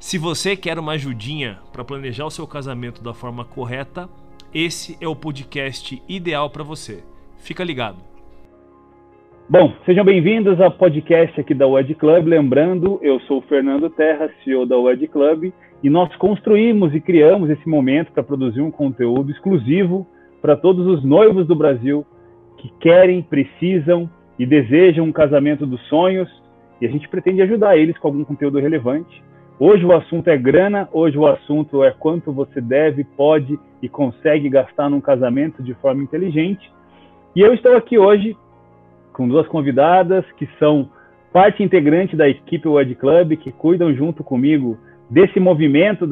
Se você quer uma ajudinha para planejar o seu casamento da forma correta, esse é o podcast ideal para você. Fica ligado. Bom, sejam bem-vindos ao podcast aqui da WED Club. Lembrando, eu sou o Fernando Terra, CEO da WED Club, e nós construímos e criamos esse momento para produzir um conteúdo exclusivo para todos os noivos do Brasil que querem, precisam e desejam um casamento dos sonhos, e a gente pretende ajudar eles com algum conteúdo relevante Hoje o assunto é grana, hoje o assunto é quanto você deve, pode e consegue gastar num casamento de forma inteligente. E eu estou aqui hoje com duas convidadas que são parte integrante da equipe Wed Club, que cuidam junto comigo desse movimento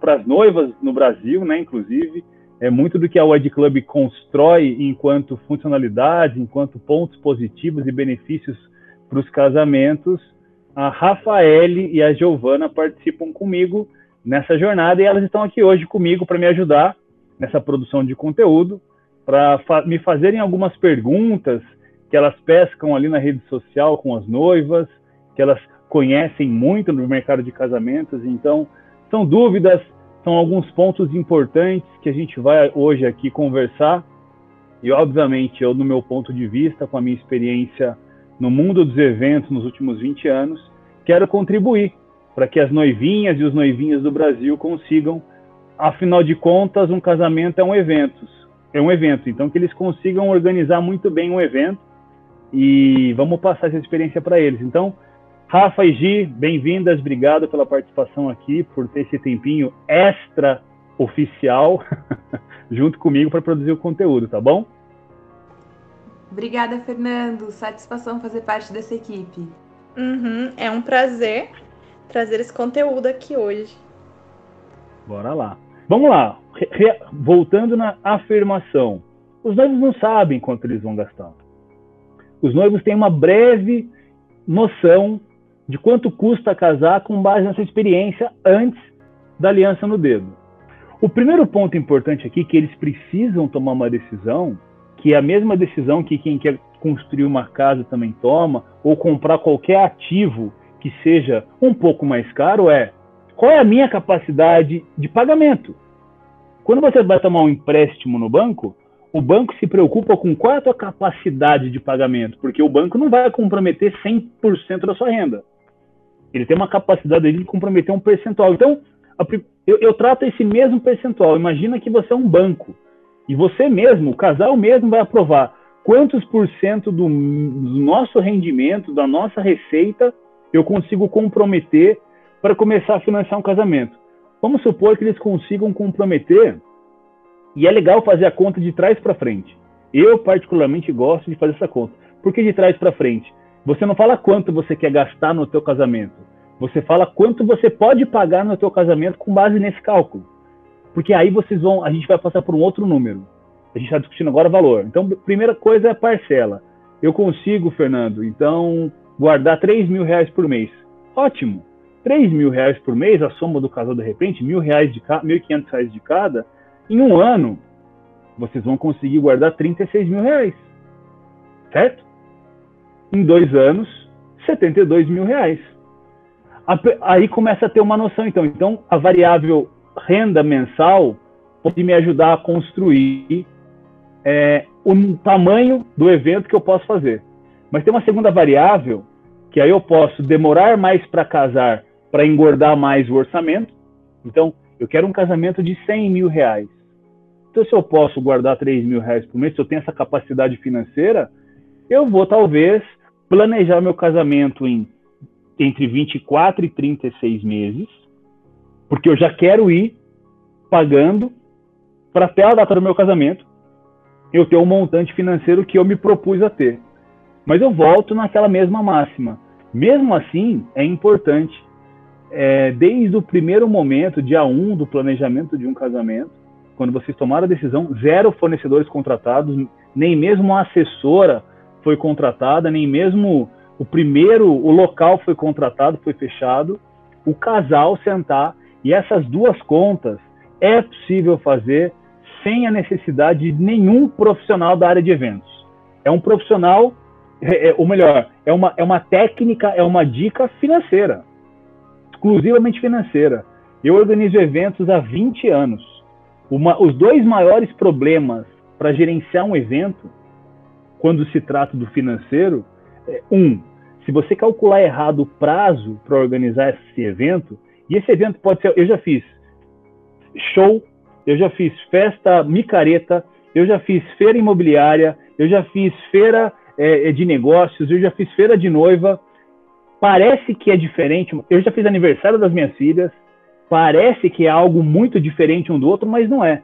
para as noivas no Brasil, né, inclusive. É muito do que a Wed Club constrói enquanto funcionalidade, enquanto pontos positivos e benefícios para os casamentos a Rafaele e a Giovana participam comigo nessa jornada e elas estão aqui hoje comigo para me ajudar nessa produção de conteúdo, para fa me fazerem algumas perguntas que elas pescam ali na rede social com as noivas, que elas conhecem muito no mercado de casamentos, então são dúvidas, são alguns pontos importantes que a gente vai hoje aqui conversar. E obviamente, eu no meu ponto de vista, com a minha experiência no mundo dos eventos nos últimos 20 anos, quero contribuir para que as noivinhas e os noivinhos do Brasil consigam, afinal de contas, um casamento é um evento, é um evento, então que eles consigam organizar muito bem um evento e vamos passar essa experiência para eles. Então, Rafa e Gi, bem-vindas, obrigado pela participação aqui, por ter esse tempinho extra oficial junto comigo para produzir o conteúdo, tá bom? Obrigada, Fernando. Satisfação fazer parte dessa equipe. Uhum, é um prazer trazer esse conteúdo aqui hoje. Bora lá. Vamos lá. Re voltando na afirmação. Os noivos não sabem quanto eles vão gastar. Os noivos têm uma breve noção de quanto custa casar com base nessa experiência antes da aliança no dedo. O primeiro ponto importante aqui é que eles precisam tomar uma decisão que é a mesma decisão que quem quer construir uma casa também toma, ou comprar qualquer ativo que seja um pouco mais caro, é qual é a minha capacidade de pagamento? Quando você vai tomar um empréstimo no banco, o banco se preocupa com qual é a tua capacidade de pagamento, porque o banco não vai comprometer 100% da sua renda. Ele tem uma capacidade de comprometer um percentual. Então, eu, eu trato esse mesmo percentual. Imagina que você é um banco e você mesmo, o casal mesmo vai aprovar quantos por cento do, do nosso rendimento, da nossa receita, eu consigo comprometer para começar a financiar um casamento. Vamos supor que eles consigam comprometer, e é legal fazer a conta de trás para frente. Eu, particularmente, gosto de fazer essa conta. Por que de trás para frente? Você não fala quanto você quer gastar no teu casamento. Você fala quanto você pode pagar no teu casamento com base nesse cálculo. Porque aí vocês vão, a gente vai passar por um outro número. A gente está discutindo agora valor. Então, primeira coisa é parcela. Eu consigo, Fernando, então, guardar 3 mil reais por mês. Ótimo. 3 mil reais por mês, a soma do casal de repente, mil reais de cada, 1.500 reais de cada, em um ano, vocês vão conseguir guardar 36 mil reais. Certo? Em dois anos, 72 mil reais. Aí começa a ter uma noção, então. Então, a variável renda mensal pode me ajudar a construir é, o tamanho do evento que eu posso fazer. Mas tem uma segunda variável, que aí eu posso demorar mais para casar, para engordar mais o orçamento. Então, eu quero um casamento de 100 mil reais. Então, se eu posso guardar 3 mil reais por mês, se eu tenho essa capacidade financeira, eu vou talvez planejar meu casamento em entre 24 e 36 meses, porque eu já quero ir pagando para até a data do meu casamento eu ter um montante financeiro que eu me propus a ter. Mas eu volto naquela mesma máxima. Mesmo assim, é importante é, desde o primeiro momento, dia 1 um do planejamento de um casamento, quando vocês tomaram a decisão, zero fornecedores contratados, nem mesmo a assessora foi contratada, nem mesmo o primeiro, o local foi contratado, foi fechado. O casal sentar e essas duas contas é possível fazer sem a necessidade de nenhum profissional da área de eventos. É um profissional, é, é, ou melhor, é uma, é uma técnica, é uma dica financeira, exclusivamente financeira. Eu organizo eventos há 20 anos. Uma, os dois maiores problemas para gerenciar um evento, quando se trata do financeiro, é, um, se você calcular errado o prazo para organizar esse evento, e esse evento pode ser, eu já fiz show, eu já fiz festa micareta, eu já fiz feira imobiliária, eu já fiz feira é, é, de negócios, eu já fiz feira de noiva. Parece que é diferente. Eu já fiz aniversário das minhas filhas. Parece que é algo muito diferente um do outro, mas não é.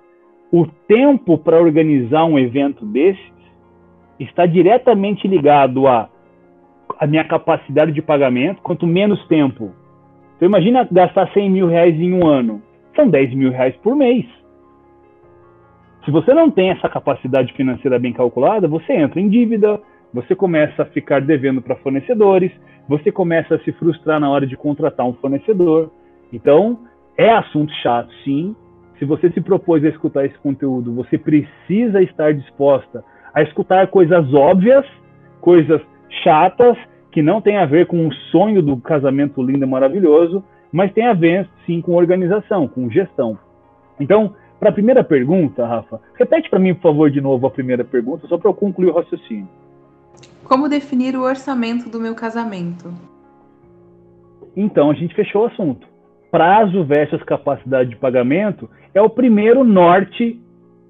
O tempo para organizar um evento desses está diretamente ligado a a minha capacidade de pagamento. Quanto menos tempo, então imagina gastar 100 mil reais em um ano, são 10 mil reais por mês. Se você não tem essa capacidade financeira bem calculada, você entra em dívida, você começa a ficar devendo para fornecedores, você começa a se frustrar na hora de contratar um fornecedor. Então, é assunto chato, sim. Se você se propôs a escutar esse conteúdo, você precisa estar disposta a escutar coisas óbvias, coisas chatas, que não tem a ver com o sonho do casamento lindo e maravilhoso, mas tem a ver, sim, com organização, com gestão. Então, para a primeira pergunta, Rafa, repete para mim, por favor, de novo a primeira pergunta, só para eu concluir o raciocínio. Como definir o orçamento do meu casamento? Então, a gente fechou o assunto. Prazo versus capacidade de pagamento é o primeiro norte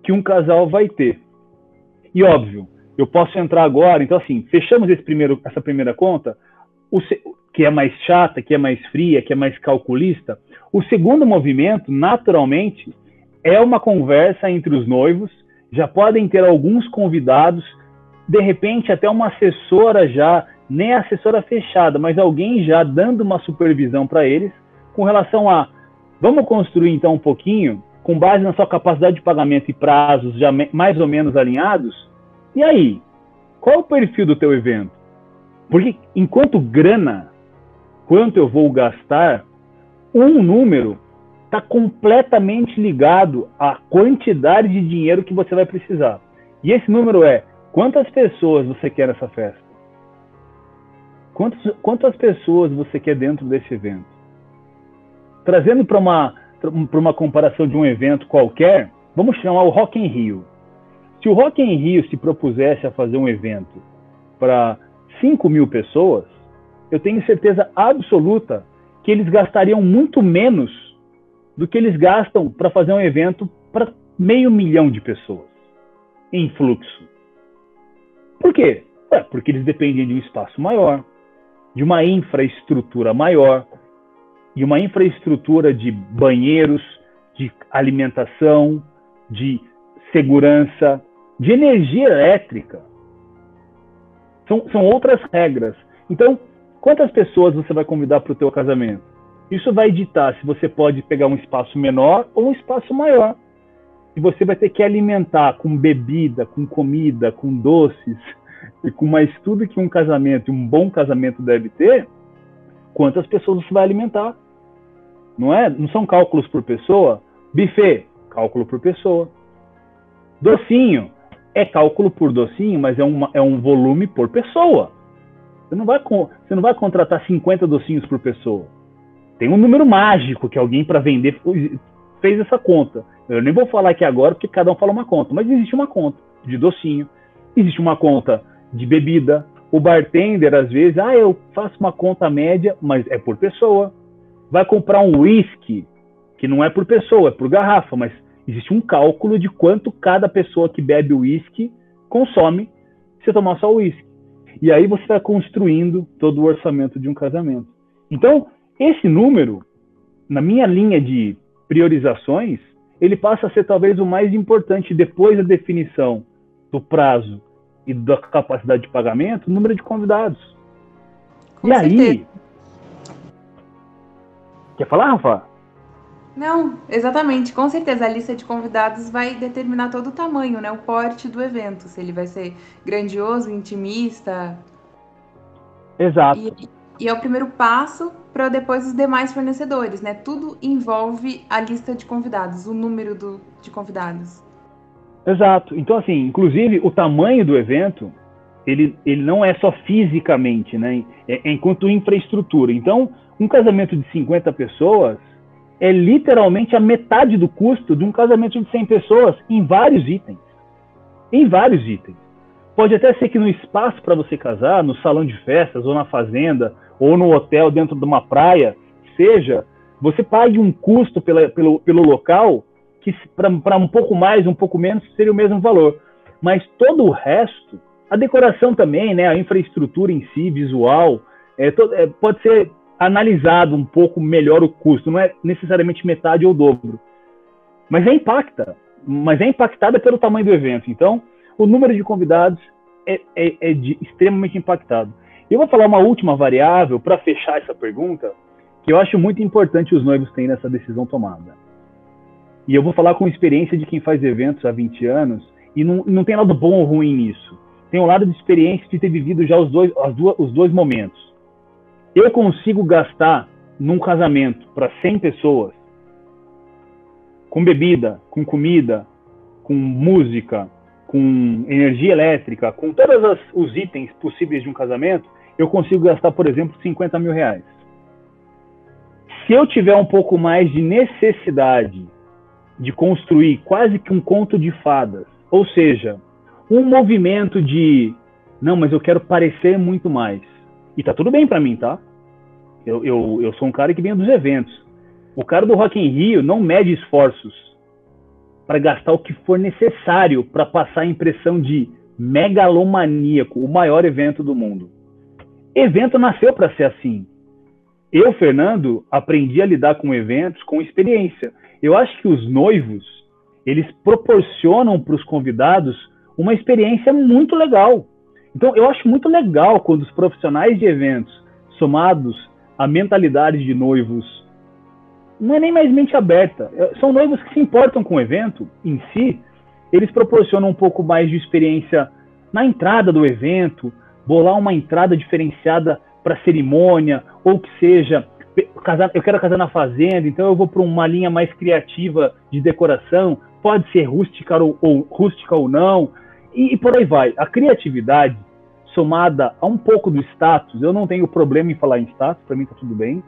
que um casal vai ter. E óbvio, eu posso entrar agora, então assim, fechamos esse primeiro, essa primeira conta, o, que é mais chata, que é mais fria, que é mais calculista. O segundo movimento, naturalmente, é uma conversa entre os noivos, já podem ter alguns convidados, de repente até uma assessora já, nem assessora fechada, mas alguém já dando uma supervisão para eles com relação a vamos construir então um pouquinho, com base na sua capacidade de pagamento e prazos já mais ou menos alinhados. E aí, qual é o perfil do teu evento? Porque enquanto grana, quanto eu vou gastar, um número está completamente ligado à quantidade de dinheiro que você vai precisar. E esse número é quantas pessoas você quer nessa festa? Quantas, quantas pessoas você quer dentro desse evento? Trazendo para uma, uma comparação de um evento qualquer, vamos chamar o Rock in Rio. Se o Rock in Rio se propusesse a fazer um evento para 5 mil pessoas, eu tenho certeza absoluta que eles gastariam muito menos do que eles gastam para fazer um evento para meio milhão de pessoas em fluxo. Por quê? É, porque eles dependem de um espaço maior, de uma infraestrutura maior, de uma infraestrutura de banheiros, de alimentação, de segurança, de energia elétrica. São, são outras regras. Então, quantas pessoas você vai convidar para o teu casamento? Isso vai ditar se você pode pegar um espaço menor ou um espaço maior. E você vai ter que alimentar com bebida, com comida, com doces e com mais tudo que um casamento, um bom casamento deve ter, quantas pessoas você vai alimentar. Não é? Não são cálculos por pessoa? Buffet, cálculo por pessoa. Docinho, é cálculo por docinho, mas é, uma, é um volume por pessoa. Você não, vai, você não vai contratar 50 docinhos por pessoa. Tem um número mágico que alguém para vender fez essa conta. Eu nem vou falar aqui agora porque cada um fala uma conta, mas existe uma conta de docinho, existe uma conta de bebida. O bartender, às vezes, ah, eu faço uma conta média, mas é por pessoa. Vai comprar um whisky, que não é por pessoa, é por garrafa, mas existe um cálculo de quanto cada pessoa que bebe uísque consome se tomar só uísque. E aí você está construindo todo o orçamento de um casamento. Então, esse número, na minha linha de priorizações, ele passa a ser talvez o mais importante depois da definição do prazo e da capacidade de pagamento, o número de convidados. Com e certeza. aí, Quer falar, Rafa? Não, exatamente. Com certeza a lista de convidados vai determinar todo o tamanho, né? O porte do evento. Se ele vai ser grandioso, intimista. Exato. E, e é o primeiro passo para depois os demais fornecedores, né? Tudo envolve a lista de convidados, o número do, de convidados. Exato. Então, assim, inclusive o tamanho do evento, ele, ele não é só fisicamente, né? É, é enquanto infraestrutura. Então, um casamento de 50 pessoas é literalmente a metade do custo de um casamento de 100 pessoas em vários itens. Em vários itens. Pode até ser que no espaço para você casar, no salão de festas, ou na fazenda, ou no hotel dentro de uma praia, seja, você pague um custo pela, pelo, pelo local que para um pouco mais, um pouco menos, seria o mesmo valor. Mas todo o resto, a decoração também, né, a infraestrutura em si, visual, é, todo, é, pode ser analisado um pouco melhor o custo, não é necessariamente metade ou dobro. Mas é impacta, mas é impactada pelo tamanho do evento. Então, o número de convidados é, é, é de, extremamente impactado. Eu vou falar uma última variável para fechar essa pergunta, que eu acho muito importante os noivos terem nessa decisão tomada. E eu vou falar com experiência de quem faz eventos há 20 anos, e não, não tem lado bom ou ruim nisso. Tem um lado de experiência de ter vivido já os dois, duas, os dois momentos. Eu consigo gastar num casamento para 100 pessoas, com bebida, com comida, com música, com energia elétrica, com todos os itens possíveis de um casamento, eu consigo gastar, por exemplo, 50 mil reais. Se eu tiver um pouco mais de necessidade de construir quase que um conto de fadas, ou seja, um movimento de não, mas eu quero parecer muito mais. E tá tudo bem para mim, tá? Eu, eu, eu sou um cara que vem dos eventos. O cara do Rock in Rio não mede esforços para gastar o que for necessário para passar a impressão de megalomaníaco, o maior evento do mundo. Evento nasceu para ser assim. Eu, Fernando, aprendi a lidar com eventos com experiência. Eu acho que os noivos, eles proporcionam para os convidados uma experiência muito legal. Então, eu acho muito legal quando os profissionais de eventos, somados à mentalidade de noivos não é nem mais mente aberta. É, são noivos que se importam com o evento em si. Eles proporcionam um pouco mais de experiência na entrada do evento, bolar uma entrada diferenciada para cerimônia, ou que seja, casar, eu quero casar na fazenda, então eu vou para uma linha mais criativa de decoração, pode ser rústica ou, ou rústica ou não, e, e por aí vai. A criatividade somada a um pouco do status, eu não tenho problema em falar em status, para mim está tudo bem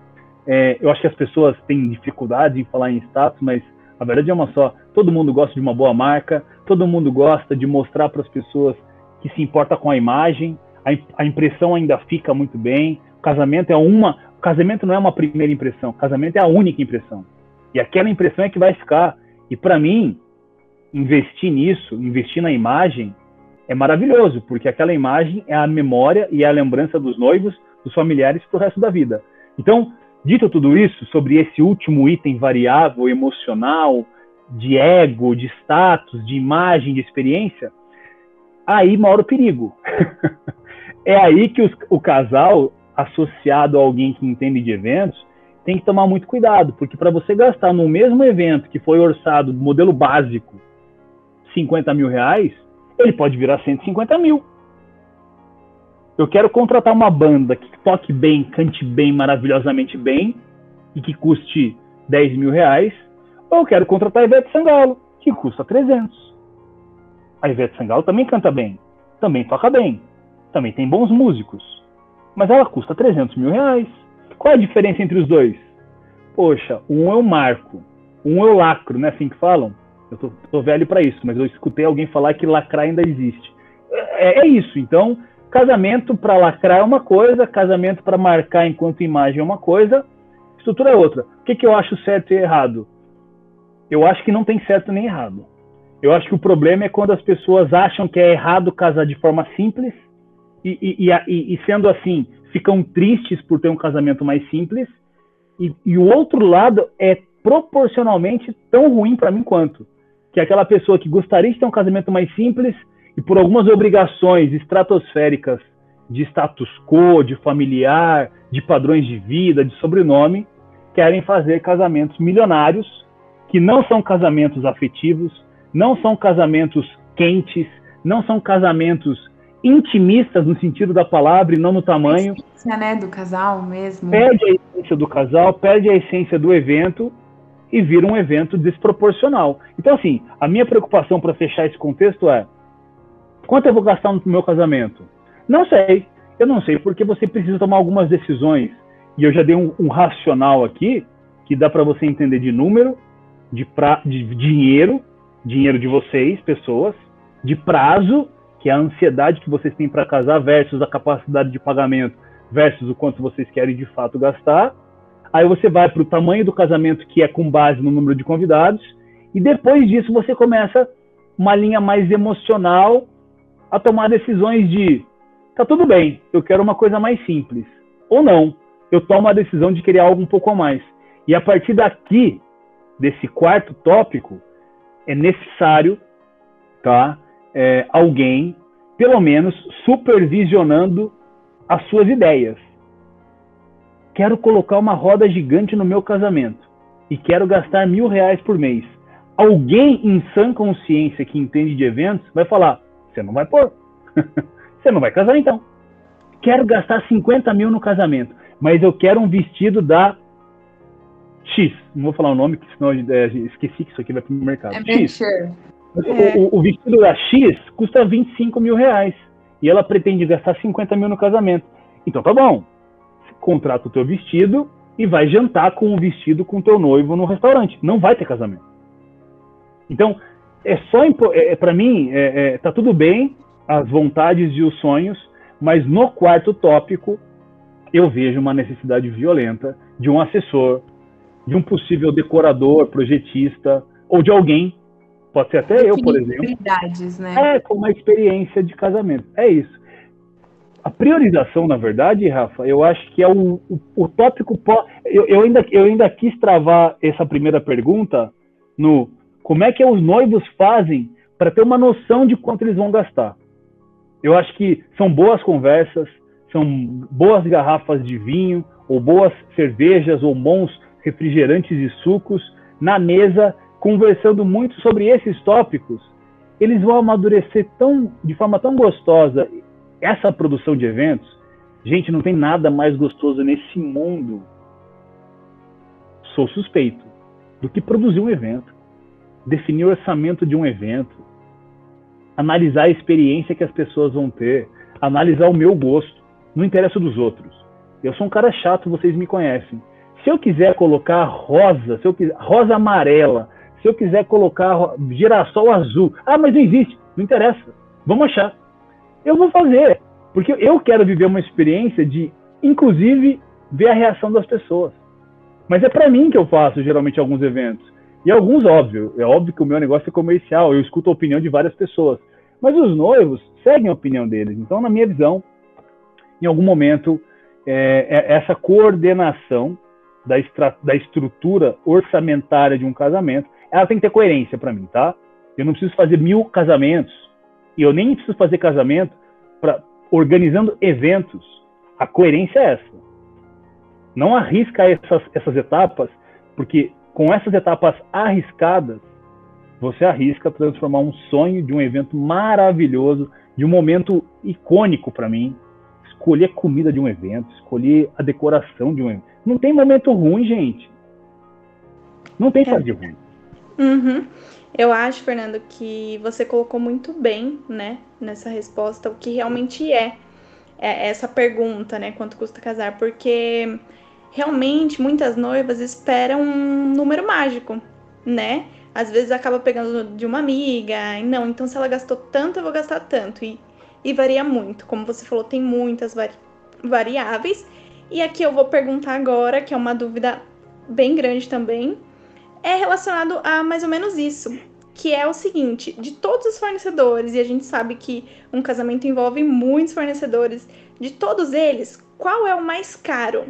é, eu acho que as pessoas têm dificuldade em falar em status, mas a verdade é uma só. Todo mundo gosta de uma boa marca, todo mundo gosta de mostrar para as pessoas que se importa com a imagem, a, a, impressão ainda fica muito bem. O casamento é uma, o casamento não é uma primeira impressão, o casamento é a única impressão. E aquela impressão é que vai ficar. E para mim, investir nisso, investir na imagem, é maravilhoso, porque aquela imagem é a memória e é a lembrança dos noivos, dos familiares para o resto da vida. Então, Dito tudo isso sobre esse último item variável emocional, de ego, de status, de imagem, de experiência, aí mora o perigo. é aí que os, o casal, associado a alguém que entende de eventos, tem que tomar muito cuidado, porque para você gastar no mesmo evento que foi orçado, modelo básico, 50 mil reais, ele pode virar 150 mil eu quero contratar uma banda que toque bem, cante bem, maravilhosamente bem, e que custe 10 mil reais, ou eu quero contratar a Ivete Sangalo, que custa 300. A Ivete Sangalo também canta bem, também toca bem, também tem bons músicos, mas ela custa 300 mil reais. Qual é a diferença entre os dois? Poxa, um é o marco, um é o lacro, não é assim que falam? Eu tô, tô velho para isso, mas eu escutei alguém falar que lacrar ainda existe. É, é isso, então Casamento para lacrar é uma coisa, casamento para marcar enquanto imagem é uma coisa, estrutura é outra. O que, que eu acho certo e errado? Eu acho que não tem certo nem errado. Eu acho que o problema é quando as pessoas acham que é errado casar de forma simples e, e, e, e sendo assim, ficam tristes por ter um casamento mais simples. E, o outro lado é proporcionalmente tão ruim para mim quanto. Que é aquela pessoa que gostaria de ter um casamento mais simples e por algumas obrigações estratosféricas de status quo, de familiar, de padrões de vida, de sobrenome, querem fazer casamentos milionários, que não são casamentos afetivos, não são casamentos quentes, não são casamentos intimistas no sentido da palavra e não no tamanho. A essência, né, do casal mesmo. Perde a essência do casal, perde a essência do evento e vira um evento desproporcional. Então, assim, a minha preocupação para fechar esse contexto é: quanto eu vou gastar no meu casamento? Não sei. Eu não sei, porque você precisa tomar algumas decisões. E eu já dei um, um racional aqui, que dá para você entender de número, de, pra, de dinheiro, dinheiro de vocês, pessoas, de prazo, que é a ansiedade que vocês têm para casar, versus a capacidade de pagamento, versus o quanto vocês querem de fato gastar. Aí você vai para o tamanho do casamento, que é com base no número de convidados, e depois disso você começa uma linha mais emocional a tomar decisões de tá tudo bem, eu quero uma coisa mais simples. Ou não, eu tomo a decisão de querer algo um pouco a mais. E a partir daqui, desse quarto tópico, é necessário tá, é, alguém, pelo menos, supervisionando as suas ideias. Quero colocar uma roda gigante no meu casamento e quero gastar mil reais por mês. Alguém em sã consciência que entende de eventos vai falar: você não vai pôr. Você não vai casar então. Quero gastar 50 mil no casamento, mas eu quero um vestido da X. Não vou falar o nome, porque senão é, esqueci que isso aqui vai para o mercado. É X. É. O, o, vestido da X custa 25 mil reais. E ela pretende gastar 50 mil no casamento. Então tá bom. Contrata o teu vestido e vai jantar com o vestido com o teu noivo no restaurante. Não vai ter casamento. Então, é só é, é para mim é, é, tá tudo bem as vontades e os sonhos, mas no quarto tópico eu vejo uma necessidade violenta de um assessor, de um possível decorador, projetista ou de alguém, pode ser até eu, por exemplo, né? é com uma experiência de casamento. É isso. A priorização, na verdade, Rafa, eu acho que é o, o, o tópico. Eu, eu, ainda, eu ainda quis travar essa primeira pergunta no como é que os noivos fazem para ter uma noção de quanto eles vão gastar. Eu acho que são boas conversas, são boas garrafas de vinho, ou boas cervejas, ou bons refrigerantes e sucos na mesa, conversando muito sobre esses tópicos. Eles vão amadurecer tão, de forma tão gostosa essa produção de eventos. Gente, não tem nada mais gostoso nesse mundo. Sou suspeito do que produzir um evento, definir o orçamento de um evento, analisar a experiência que as pessoas vão ter, analisar o meu gosto, não interessa dos outros. Eu sou um cara chato, vocês me conhecem. Se eu quiser colocar rosa, se eu quiser, rosa amarela, se eu quiser colocar girassol azul, ah, mas não existe, não interessa. Vamos achar. Eu vou fazer, porque eu quero viver uma experiência de, inclusive, ver a reação das pessoas. Mas é para mim que eu faço geralmente alguns eventos. E alguns, óbvio, é óbvio que o meu negócio é comercial, eu escuto a opinião de várias pessoas. Mas os noivos seguem a opinião deles. Então, na minha visão, em algum momento, é, é essa coordenação da, da estrutura orçamentária de um casamento, ela tem que ter coerência para mim, tá? Eu não preciso fazer mil casamentos, e eu nem preciso fazer casamento para organizando eventos. A coerência é essa. Não arrisca essas, essas etapas, porque com essas etapas arriscadas, você arrisca transformar um sonho de um evento maravilhoso, de um momento icônico para mim. Escolher a comida de um evento, escolher a decoração de um evento. Não tem momento ruim, gente. Não tem é. ruim. Uhum. Eu acho, Fernando, que você colocou muito bem, né, nessa resposta, o que realmente é, é essa pergunta, né, quanto custa casar, porque realmente muitas noivas esperam um número mágico, né? Às vezes acaba pegando de uma amiga, e não, então se ela gastou tanto, eu vou gastar tanto. E, e varia muito. Como você falou, tem muitas vari variáveis. E aqui eu vou perguntar agora, que é uma dúvida bem grande também, é relacionado a mais ou menos isso. Que é o seguinte: de todos os fornecedores, e a gente sabe que um casamento envolve muitos fornecedores, de todos eles, qual é o mais caro?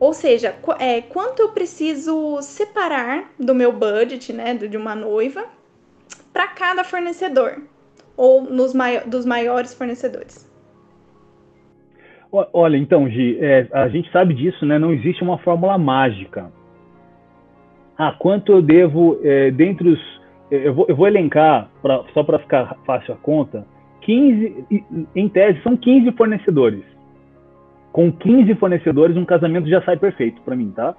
Ou seja, é, quanto eu preciso separar do meu budget, né, de uma noiva, para cada fornecedor ou nos mai dos maiores fornecedores? Olha, então, Gi, é, a gente sabe disso, né? Não existe uma fórmula mágica. Ah, quanto eu devo, é, dentre os. Eu vou, eu vou elencar, pra, só para ficar fácil a conta, 15, em tese, são 15 fornecedores. Com 15 fornecedores, um casamento já sai perfeito para mim, tá?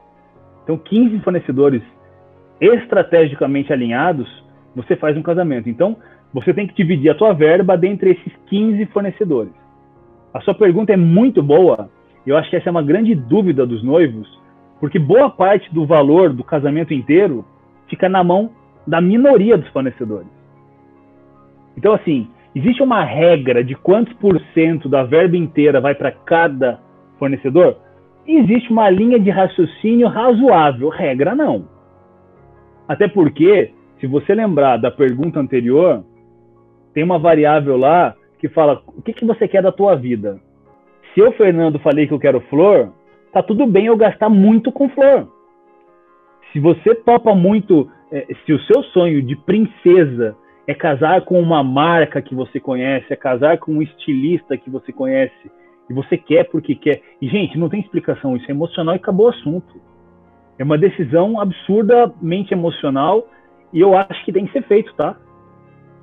Então, 15 fornecedores estrategicamente alinhados, você faz um casamento. Então, você tem que dividir a tua verba dentre esses 15 fornecedores. A sua pergunta é muito boa. Eu acho que essa é uma grande dúvida dos noivos, porque boa parte do valor do casamento inteiro fica na mão da minoria dos fornecedores. Então, assim, existe uma regra de quantos por cento da verba inteira vai para cada fornecedor? Existe uma linha de raciocínio razoável, regra não. Até porque, se você lembrar da pergunta anterior, tem uma variável lá que fala o que, que você quer da tua vida. Se eu, Fernando, falei que eu quero flor, tá tudo bem eu gastar muito com flor. Se você topa muito, é, se o seu sonho de princesa é casar com uma marca que você conhece, é casar com um estilista que você conhece, e você quer porque quer. E, gente, não tem explicação, isso é emocional e acabou o assunto. É uma decisão absurdamente emocional e eu acho que tem que ser feito, tá?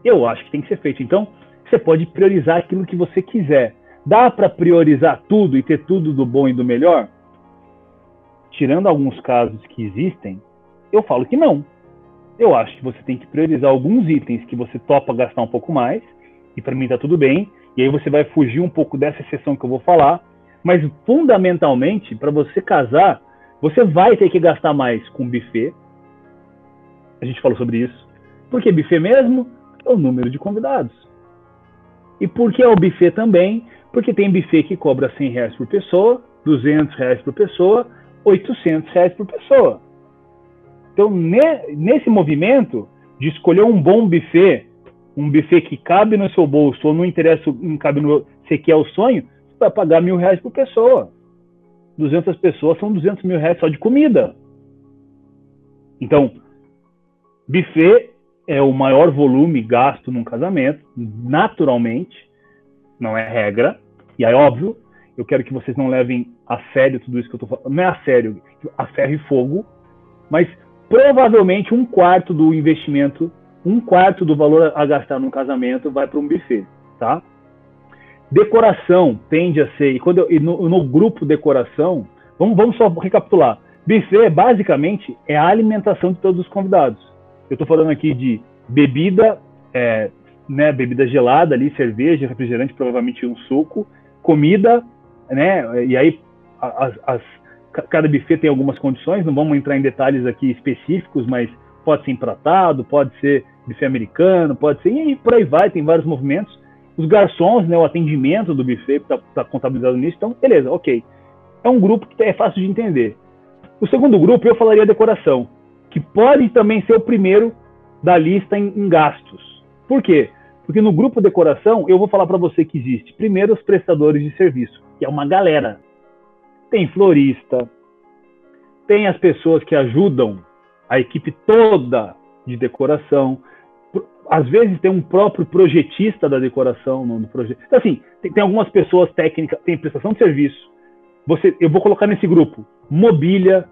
Eu acho que tem que ser feito. Então, você pode priorizar aquilo que você quiser. Dá para priorizar tudo e ter tudo do bom e do melhor? Tirando alguns casos que existem, eu falo que não. Eu acho que você tem que priorizar alguns itens que você topa gastar um pouco mais, e para mim tá tudo bem, e aí você vai fugir um pouco dessa exceção que eu vou falar, mas fundamentalmente, para você casar, você vai ter que gastar mais com buffet. A gente falou sobre isso. Por que buffet mesmo? É o número de convidados. E por que é o buffet também? Porque tem buffet que cobra 100 reais por pessoa, 200 reais por pessoa, 800 reais por pessoa. Então, nesse movimento de escolher um bom buffet, um buffet que cabe no seu bolso, ou não interessa, não cabe no. Você quer o sonho, você vai pagar mil reais por pessoa. 200 pessoas são 200 mil reais só de comida. Então, buffet é o maior volume gasto num casamento, naturalmente, não é regra. E aí, óbvio, eu quero que vocês não levem a sério tudo isso que eu estou falando. Não é a sério, a ferro e fogo, mas provavelmente um quarto do investimento, um quarto do valor a gastar num casamento vai para um buffet, tá? Decoração tende a ser, e, quando eu, no, no, grupo decoração, vamos, vamos só recapitular. Buffet, basicamente, é a alimentação de todos os convidados. Eu estou falando aqui de bebida, é, né, bebida gelada ali, cerveja, refrigerante, provavelmente um suco, comida, né, e aí as, as, cada buffet tem algumas condições, não vamos entrar em detalhes aqui específicos, mas pode ser empratado, pode ser buffet americano, pode ser, e por aí vai, tem vários movimentos. Os garçons, né, o atendimento do buffet está tá contabilizado nisso, então beleza, ok. É um grupo que é fácil de entender. O segundo grupo eu falaria decoração que pode também ser o primeiro da lista em, em gastos. Por quê? Porque no grupo decoração, eu vou falar para você que existe, primeiro, os prestadores de serviço, que é uma galera. Tem florista, tem as pessoas que ajudam a equipe toda de decoração. Às vezes tem um próprio projetista da decoração no, projeto. Então, assim, tem, tem, algumas pessoas técnicas, tem prestação de serviço. Você, eu vou colocar nesse grupo mobília,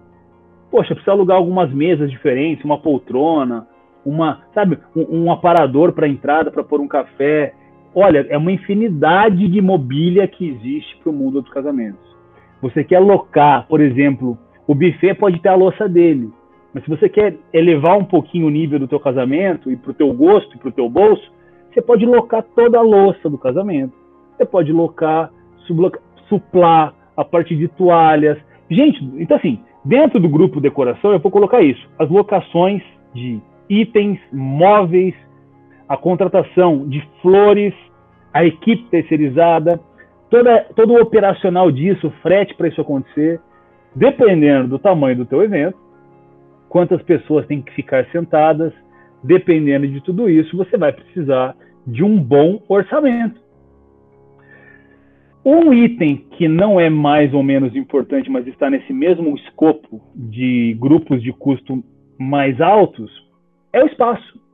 poxa, precisa alugar algumas mesas diferentes, uma poltrona, uma, sabe, um, um aparador para entrada para pôr um café. Olha, é uma infinidade de mobília que existe para o mundo dos casamentos. Você quer alocar, por exemplo, o buffet pode ter a louça dele, mas se você quer elevar um pouquinho o nível do teu casamento e para o teu gosto e para o teu bolso, você pode locar toda a louça do casamento. Você pode locar, suplar a parte de toalhas. Gente, então assim, Dentro do grupo decoração, eu vou colocar isso: as locações de itens, móveis, a contratação de flores, a equipe terceirizada, toda, todo o operacional disso, frete para isso acontecer, dependendo do tamanho do teu evento, quantas pessoas têm que ficar sentadas, dependendo de tudo isso, você vai precisar de um bom orçamento. Um item que não é mais ou menos importante, mas está nesse mesmo escopo de grupos de custo mais altos, é o espaço.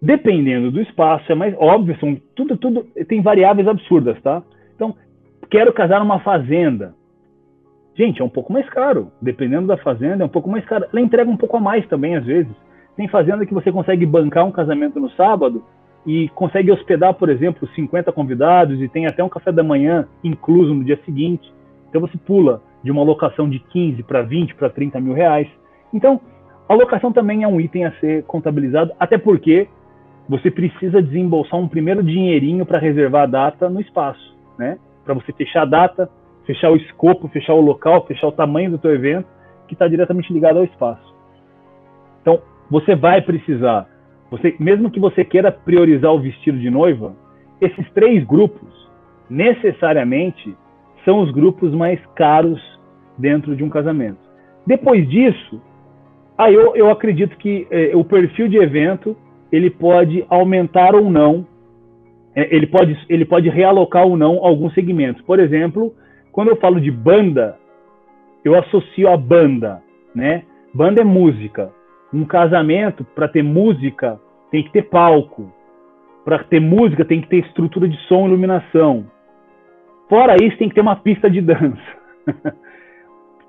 Dependendo do espaço, é mais óbvio, são tudo, tudo tem variáveis absurdas, tá? Então, quero casar numa fazenda. Gente, é um pouco mais caro. Dependendo da fazenda, é um pouco mais caro. Ela entrega um pouco a mais também, às vezes. Tem fazenda que você consegue bancar um casamento no sábado e consegue hospedar, por exemplo, 50 convidados e tem até um café da manhã incluso no dia seguinte. Então você pula de uma locação de 15 para 20 para 30 mil reais. Então, a locação também é um item a ser contabilizado, até porque você precisa desembolsar um primeiro dinheirinho para reservar a data no espaço, né? Para você fechar a data, fechar o escopo, fechar o local, fechar o tamanho do teu evento, que está diretamente ligado ao espaço. Então, você vai precisar, você, mesmo que você queira priorizar o vestido de noiva, esses três grupos necessariamente são os grupos mais caros dentro de um casamento. Depois disso, aí eu, eu acredito que eh, o perfil de evento ele pode aumentar ou não, é, ele, pode, ele pode realocar ou não alguns segmentos. Por exemplo, quando eu falo de banda, eu associo a banda, né? Banda é música. Um casamento, para ter música, tem que ter palco. Para ter música, tem que ter estrutura de som e iluminação. Fora isso, tem que ter uma pista de dança.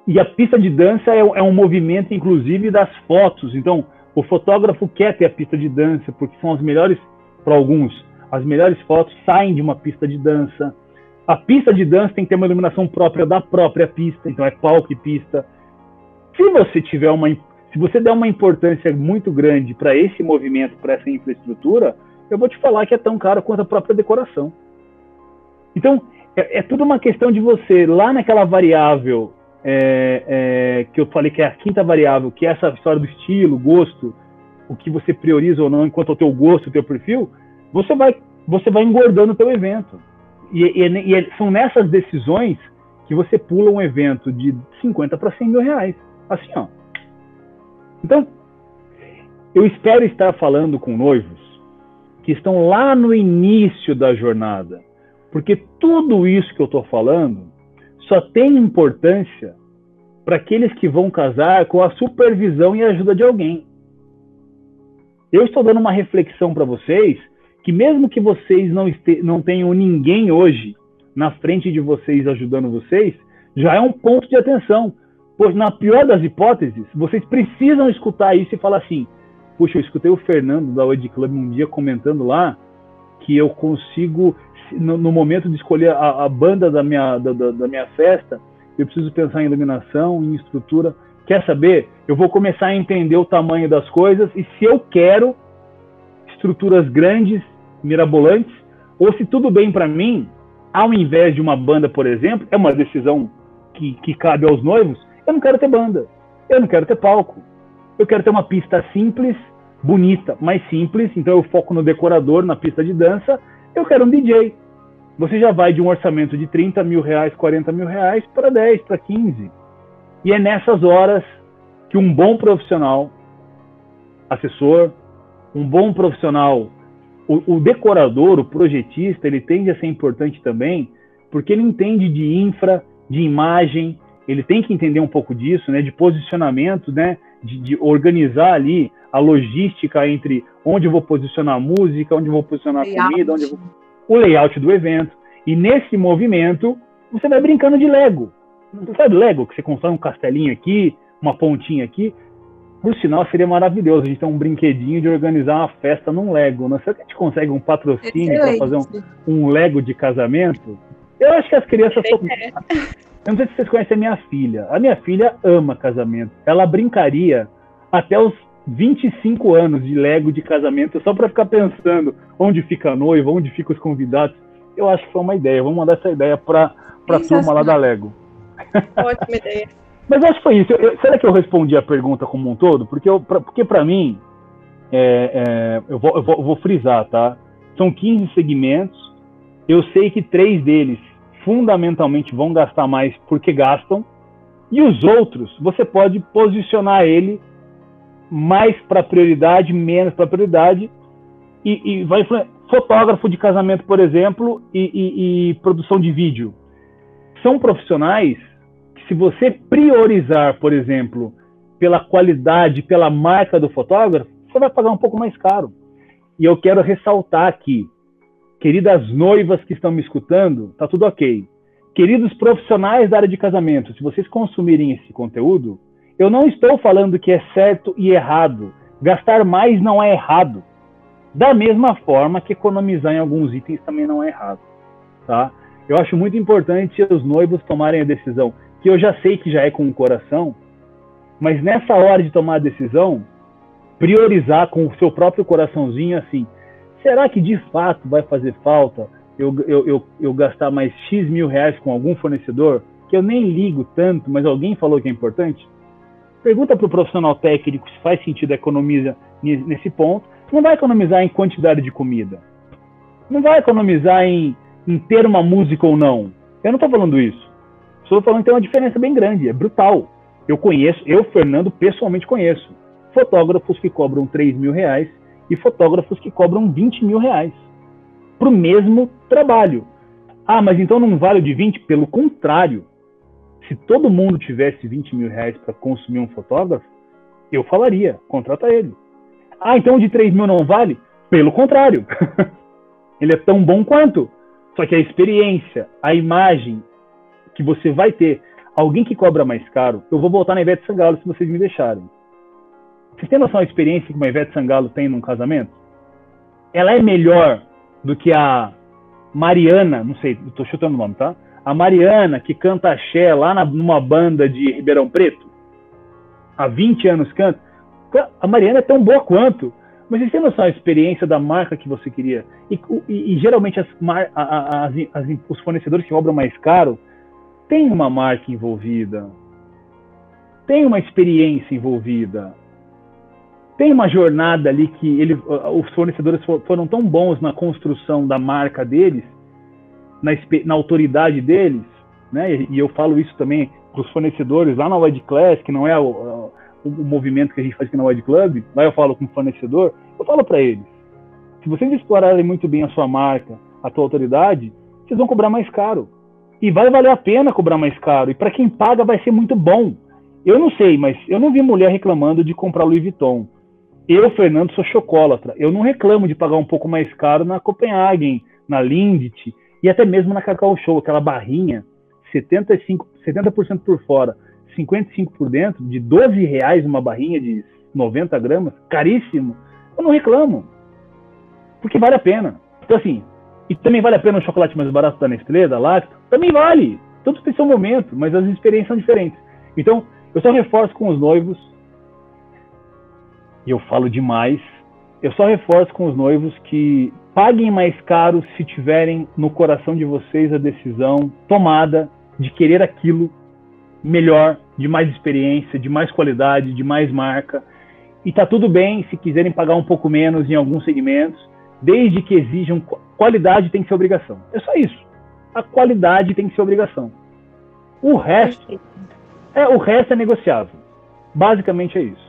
e a pista de dança é, é um movimento, inclusive, das fotos. Então, o fotógrafo quer ter a pista de dança, porque são as melhores, para alguns, as melhores fotos saem de uma pista de dança. A pista de dança tem que ter uma iluminação própria da própria pista, então é palco e pista. Se você tiver uma, se você der uma importância muito grande para esse movimento, para essa infraestrutura, eu vou te falar que é tão caro quanto a própria decoração. Então, é, é tudo uma questão de você, lá naquela variável é, é, que eu falei que é a quinta variável, que é essa história do estilo, gosto, o que você prioriza ou não enquanto o teu gosto, o teu perfil, você vai, você vai engordando o teu evento. E, e, e são nessas decisões que você pula um evento de 50 para 100 mil reais. Assim, ó. Então, eu espero estar falando com noivos que estão lá no início da jornada, porque tudo isso que eu estou falando só tem importância para aqueles que vão casar com a supervisão e ajuda de alguém. Eu estou dando uma reflexão para vocês que mesmo que vocês não, não tenham ninguém hoje na frente de vocês ajudando vocês, já é um ponto de atenção. Pois na pior das hipóteses, vocês precisam escutar isso e falar assim: puxa, eu escutei o Fernando da Wed Club um dia comentando lá que eu consigo no, no momento de escolher a, a banda da minha, da, da, minha festa, eu preciso pensar em iluminação, em estrutura. Quer saber? Eu vou começar a entender o tamanho das coisas e se eu quero estruturas grandes, mirabolantes, ou se tudo bem para mim, ao invés de uma banda, por exemplo, é uma decisão que, que cabe aos noivos, eu não quero ter banda, eu não quero ter palco, eu quero ter uma pista simples, bonita, mais simples, então eu foco no decorador, na pista de dança, eu quero um DJ. Você já vai de um orçamento de 30 mil reais, 40 mil reais para 10, para 15. E é nessas horas que um bom profissional, assessor, um bom profissional, o, o decorador, o projetista, ele tende a ser importante também, porque ele entende de infra, de imagem, ele tem que entender um pouco disso, né, de posicionamento, né, de, de organizar ali a logística entre onde eu vou posicionar a música, onde eu vou posicionar a comida, onde vou... o layout do evento. E nesse movimento, você vai brincando de Lego. Você sabe Lego, que você constrói um castelinho aqui, uma pontinha aqui. Por sinal, seria maravilhoso a gente ter um brinquedinho de organizar uma festa num Lego. Não né? sei se a gente consegue um patrocínio para fazer um, um, Lego de casamento. Eu acho que as crianças. Só... Eu não sei se vocês conhecem a minha filha. A minha filha ama casamento. Ela brincaria até os 25 anos de Lego de casamento só para ficar pensando onde fica a noiva, onde ficam os convidados. Eu acho que foi uma ideia. Vamos mandar essa ideia para a turma lá da Lego. Ótima ideia. Mas acho que foi isso. Eu, será que eu respondi a pergunta como um todo? Porque, eu, pra, porque para mim, é, é, eu, vou, eu, vou, eu vou frisar, tá? São 15 segmentos. Eu sei que três deles fundamentalmente vão gastar mais porque gastam. E os outros, você pode posicionar ele mais para prioridade, menos para prioridade, e, e, vai fotógrafo de casamento, por exemplo, e, e, e, produção de vídeo. São profissionais que, se você priorizar, por exemplo, pela qualidade, pela marca do fotógrafo, você vai pagar um pouco mais caro. E eu quero ressaltar aqui, queridas noivas que estão me escutando, tá tudo ok. queridos profissionais da área de casamento, se vocês consumirem esse conteúdo, eu não estou falando que é certo e errado. Gastar mais não é errado. Da mesma forma que economizar em alguns itens também não é errado, tá? Eu acho muito importante os noivos tomarem a decisão, que eu já sei que já é com o coração, mas nessa hora de tomar a decisão, priorizar com o seu próprio coraçãozinho assim, será que de fato vai fazer falta eu, eu, eu, eu gastar mais X mil reais com algum fornecedor, que eu nem ligo tanto, mas alguém falou que é importante? Pergunta para o profissional técnico se faz sentido economizar nesse ponto. Não vai economizar em quantidade de comida. Não vai economizar em, em ter uma música ou não. Eu não estou falando isso. Estou falando que tem uma diferença bem grande, é brutal. Eu conheço, eu, Fernando, pessoalmente conheço fotógrafos que cobram 3 mil reais e fotógrafos que cobram 20 mil reais para o mesmo trabalho. Ah, mas então não vale o de 20? Pelo contrário, se todo mundo tivesse 20 mil reais para consumir um fotógrafo, eu falaria, contrata ele. Ah, então de 3 mil não vale? Pelo contrário. ele é tão bom quanto. Só que a experiência, a imagem que você vai ter, alguém que cobra mais caro, eu vou voltar na Ivete Sangalo se vocês me deixarem. Vocês têm noção da experiência que uma Ivete Sangalo tem num casamento? Ela é melhor do que a Mariana, não sei, estou chutando o nome, tá? A Mariana, que canta axé lá na, numa banda de Ribeirão Preto, há 20 anos canta. A Mariana é tão boa quanto. Mas você tem noção da experiência da marca que você queria? E, e, e geralmente as, as, as, os fornecedores que cobram mais caro têm uma marca envolvida, tem uma experiência envolvida, tem uma jornada ali que ele, os fornecedores foram tão bons na construção da marca deles na, na autoridade deles, né? E, e, eu falo isso também para os fornecedores lá na Wide Class, que não é o, o, o, movimento que a gente faz aqui na Wide Club, lá eu falo com o fornecedor, eu falo para eles, se vocês explorarem muito bem a sua marca, a tua autoridade, vocês vão cobrar mais caro. E vai valer a pena cobrar mais caro. E para quem paga vai ser muito bom. Eu não sei, mas eu não vi mulher reclamando de comprar Louis Vuitton. Eu, Fernando, sou chocólatra. Eu não reclamo de pagar um pouco mais caro na Copenhagen, na Lindt, e até mesmo na Cacau Show, aquela barrinha, 75, 70% por fora, 55% por dentro, de 12 reais uma barrinha de 90 gramas, caríssimo, eu não reclamo. Porque vale a pena. Então, assim, e também vale a pena um chocolate mais barato da Nestlé, da Lacto? Também vale. Todos têm seu momento, mas as experiências são diferentes. Então, eu só reforço com os noivos, e eu falo demais, eu só reforço com os noivos que paguem mais caro se tiverem no coração de vocês a decisão tomada de querer aquilo melhor, de mais experiência, de mais qualidade, de mais marca. E tá tudo bem se quiserem pagar um pouco menos em alguns segmentos, desde que exijam qualidade tem que ser obrigação. É só isso. A qualidade tem que ser obrigação. O resto é o resto é negociável. Basicamente é isso.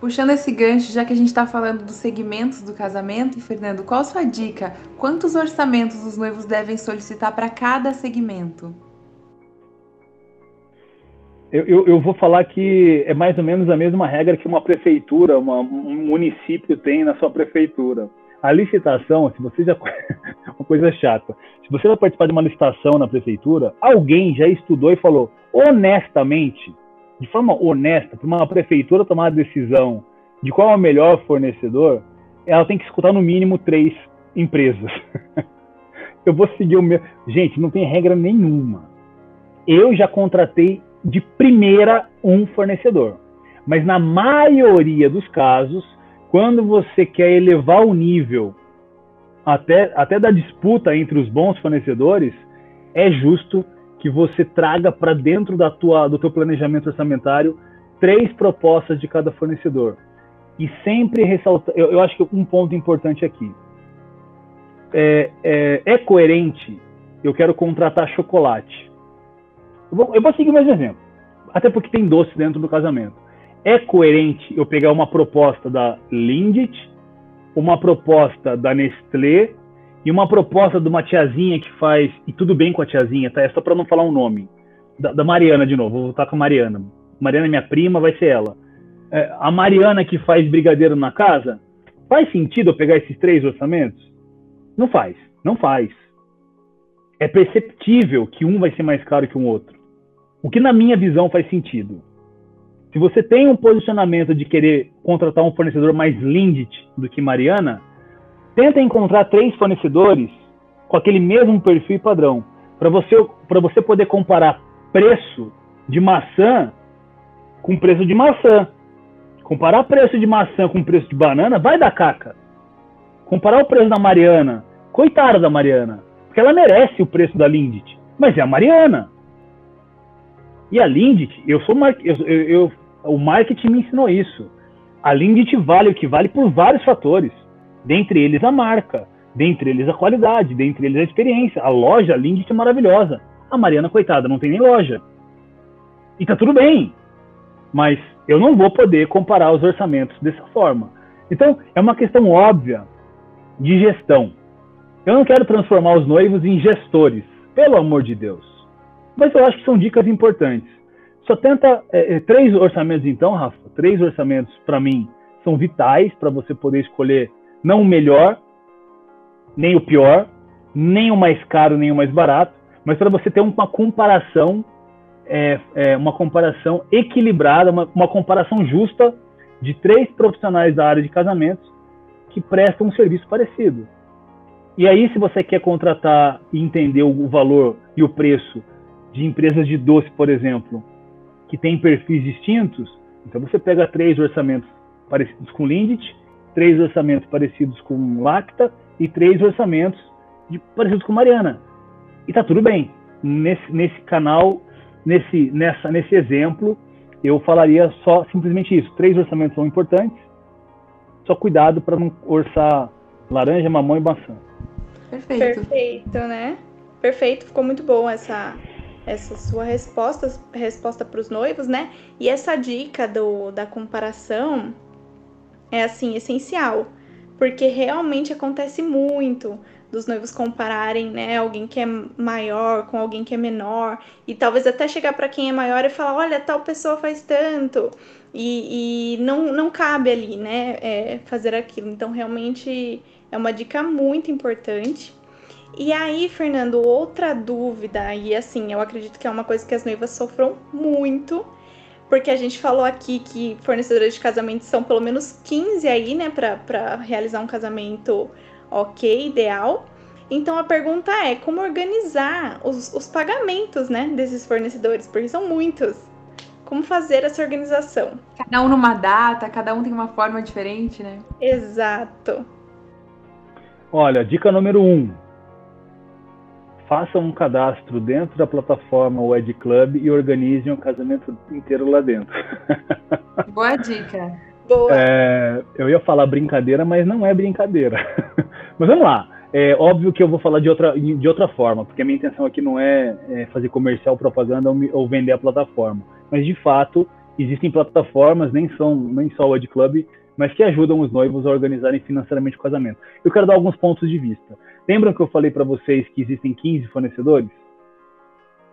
Puxando esse gancho, já que a gente está falando dos segmentos do casamento, Fernando, qual sua dica? Quantos orçamentos os noivos devem solicitar para cada segmento? Eu, eu, eu, vou falar que é mais ou menos a mesma regra que uma prefeitura, uma, um município tem na sua prefeitura. A licitação, se você já. uma coisa chata. Se você vai participar de uma licitação na prefeitura, alguém já estudou e falou, honestamente, de forma honesta, para uma prefeitura tomar a decisão de qual é o melhor fornecedor, ela tem que escutar no mínimo três empresas. eu vou seguir o meu. Gente, não tem regra nenhuma. Eu já contratei de primeira um fornecedor. Mas na maioria dos casos, quando você quer elevar o nível até, até da disputa entre os bons fornecedores, é justo que você traga para dentro da tua, do teu planejamento orçamentário três propostas de cada fornecedor. E sempre ressaltar, eu, eu, acho que um ponto importante aqui. É, é, é coerente eu quero contratar chocolate. Eu vou, eu vou seguir mais um exemplo. Até porque tem doce dentro do casamento. É coerente eu pegar uma proposta da Lindt, uma proposta da Nestlé e uma proposta de uma tiazinha que faz, e tudo bem com a tiazinha, tá? É só para não falar um nome. Da, da, Mariana de novo, vou voltar com a Mariana. Mariana é minha prima, vai ser ela. É, a Mariana que faz brigadeiro na casa, faz sentido eu pegar esses três orçamentos? Não faz, não faz. é perceptível que um vai ser mais caro que o um outro. O que na minha visão faz sentido. Se você tem um posicionamento de querer contratar um fornecedor mais Lindt do que Mariana, tenta encontrar três fornecedores com aquele mesmo perfil e padrão, para você, você poder comparar preço de maçã com preço de maçã. Comparar preço de maçã com preço de banana vai dar caca. Comparar o preço da Mariana, coitada da Mariana, porque ela merece o preço da Lindt, mas é a Mariana. E a Lindt, eu sou eu, eu, eu, o marketing me ensinou isso. A Lindt vale o que vale por vários fatores, dentre eles a marca, dentre eles a qualidade, dentre eles a experiência. A loja Lindt é maravilhosa. A Mariana, coitada, não tem nem loja. E tá tudo bem. Mas eu não vou poder comparar os orçamentos dessa forma. Então, é uma questão óbvia de gestão. Eu não quero transformar os noivos em gestores, pelo amor de Deus. Mas eu acho que são dicas importantes. Só tenta é, é três orçamentos, então, Rafa. Três orçamentos, para mim, são vitais para você poder escolher não o melhor, nem o pior, nem o mais caro, nem o mais barato, mas para você ter uma comparação, é, é, uma comparação equilibrada, uma, uma comparação justa de três profissionais da área de casamentos que prestam um serviço parecido. E aí, se você quer contratar e entender o valor e o preço de empresas de doce, por exemplo, que têm perfis distintos, então você pega três orçamentos parecidos com Lindt, três orçamentos parecidos com Lacta e três orçamentos de, parecidos com Mariana. E tá tudo bem. Nesse, nesse canal, nesse, nessa, nesse exemplo, eu falaria só simplesmente isso. Três orçamentos são importantes. Só cuidado para não orçar laranja, mamão e maçã. Perfeito. Perfeito, né? Perfeito, ficou muito bom essa essa sua resposta resposta para os noivos, né? E essa dica do, da comparação é assim essencial, porque realmente acontece muito dos noivos compararem, né, alguém que é maior com alguém que é menor e talvez até chegar para quem é maior e falar, olha, tal pessoa faz tanto e, e não, não cabe ali, né, é, fazer aquilo. Então realmente é uma dica muito importante. E aí, Fernando, outra dúvida, e assim, eu acredito que é uma coisa que as noivas sofram muito, porque a gente falou aqui que fornecedores de casamento são pelo menos 15 aí, né, para realizar um casamento ok, ideal. Então a pergunta é como organizar os, os pagamentos, né, desses fornecedores, porque são muitos. Como fazer essa organização? Cada um numa data, cada um tem uma forma diferente, né? Exato. Olha, dica número um: faça um cadastro dentro da plataforma Wed Club e organize um casamento inteiro lá dentro. Boa dica. Boa. É, eu ia falar brincadeira, mas não é brincadeira. mas vamos lá. É óbvio que eu vou falar de outra, de outra forma, porque a minha intenção aqui não é, é fazer comercial, propaganda ou, ou, vender a plataforma. Mas de fato, existem plataformas, nem são nem só o Ed Club, mas que ajudam os noivos a organizarem financeiramente o casamento. Eu quero dar alguns pontos de vista. Lembram que eu falei para vocês que existem 15 fornecedores?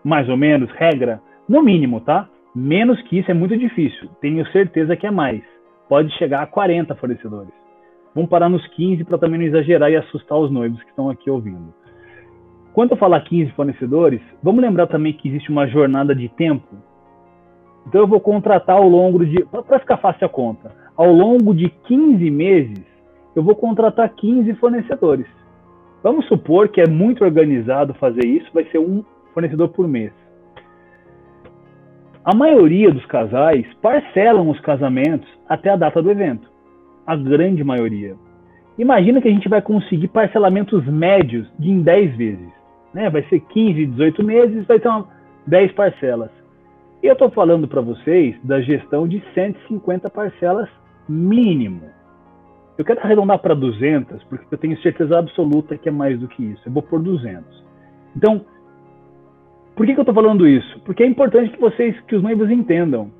Mais ou menos, regra? No mínimo, tá? Menos que isso é muito difícil. Tenho certeza que é mais. Pode chegar a 40 fornecedores. Vamos parar nos 15 para também não exagerar e assustar os noivos que estão aqui ouvindo. Quando eu falar 15 fornecedores, vamos lembrar também que existe uma jornada de tempo. Então eu vou contratar ao longo de. Para ficar fácil a conta ao longo de 15 meses, eu vou contratar 15 fornecedores. Vamos supor que é muito organizado fazer isso, vai ser um fornecedor por mês. A maioria dos casais parcelam os casamentos até a data do evento. A grande maioria. Imagina que a gente vai conseguir parcelamentos médios de em 10 vezes. Né? Vai ser 15, 18 meses, vai ter uma, 10 parcelas. E eu estou falando para vocês da gestão de 150 parcelas mínimo. Eu quero arredondar para 200, porque eu tenho certeza absoluta que é mais do que isso. Eu vou por 200. Então, por que, que eu estou falando isso? Porque é importante que vocês, que os noivos entendam.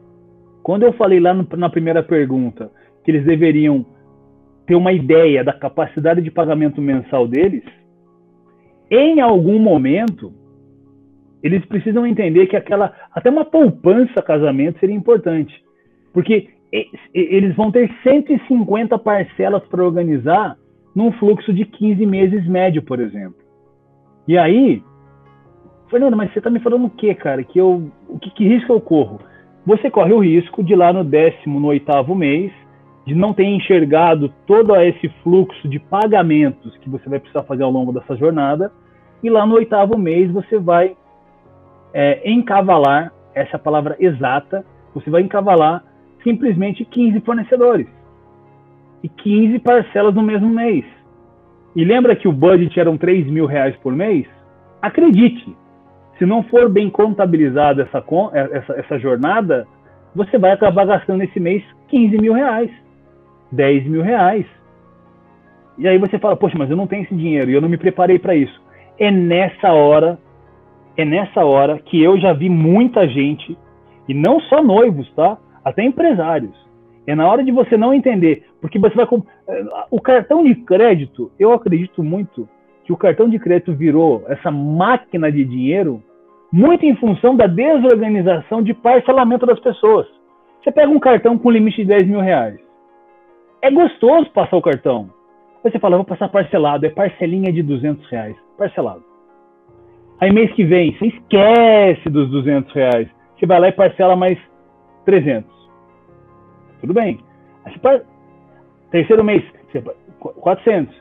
Quando eu falei lá no, na primeira pergunta que eles deveriam ter uma ideia da capacidade de pagamento mensal deles, em algum momento eles precisam entender que aquela até uma poupança casamento seria importante, porque eles vão ter 150 parcelas para organizar num fluxo de 15 meses médio, por exemplo. E aí, Fernando, mas você está me falando o quê, cara? Que eu, o que, que risco eu corro? Você corre o risco de lá no décimo, no oitavo mês, de não ter enxergado todo esse fluxo de pagamentos que você vai precisar fazer ao longo dessa jornada, e lá no oitavo mês você vai é, encavalar, essa é palavra exata, você vai encavalar simplesmente 15 fornecedores e 15 parcelas no mesmo mês. E lembra que o budget eram 3 mil reais por mês? Acredite, se não for bem contabilizada essa, essa, essa jornada, você vai acabar gastando esse mês 15 mil reais. 10 mil reais. E aí você fala, poxa, mas eu não tenho esse dinheiro e eu não me preparei para isso. É nessa hora, é nessa hora que eu já vi muita gente, e não só noivos, tá? Até empresários. É na hora de você não entender, porque você vai. O cartão de crédito, eu acredito muito que o cartão de crédito virou essa máquina de dinheiro muito em função da desorganização de parcelamento das pessoas. Você pega um cartão com limite de 10 mil reais. É gostoso passar o cartão. Aí você fala, vou passar parcelado, é parcelinha de 200 reais, parcelado. Aí mês que vem, você esquece dos 200 reais. Você vai lá e parcela mais 300. Tudo bem. Par... Terceiro mês, 400.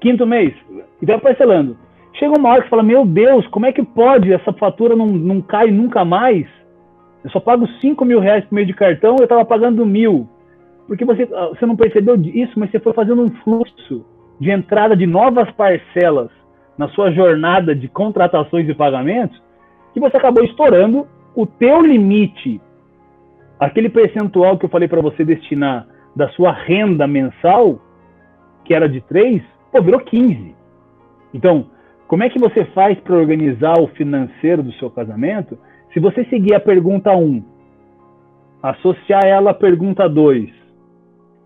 Quinto mês, e vai parcelando. Chega uma hora que fala, meu Deus, como é que pode? Essa fatura não, não cai nunca mais. Eu só pago 5 mil reais por mês de cartão, eu estava pagando mil. Porque você, ah, você não percebeu isso, mas você foi fazendo um fluxo de entrada de novas parcelas na sua jornada de contratações e pagamentos, que você acabou estourando o teu limite, aquele percentual que eu falei para você destinar da sua renda mensal, que era de 3, pô, virou 15. Então, como é que você faz para organizar o financeiro do seu casamento se você seguir a pergunta 1, associar ela à pergunta 2,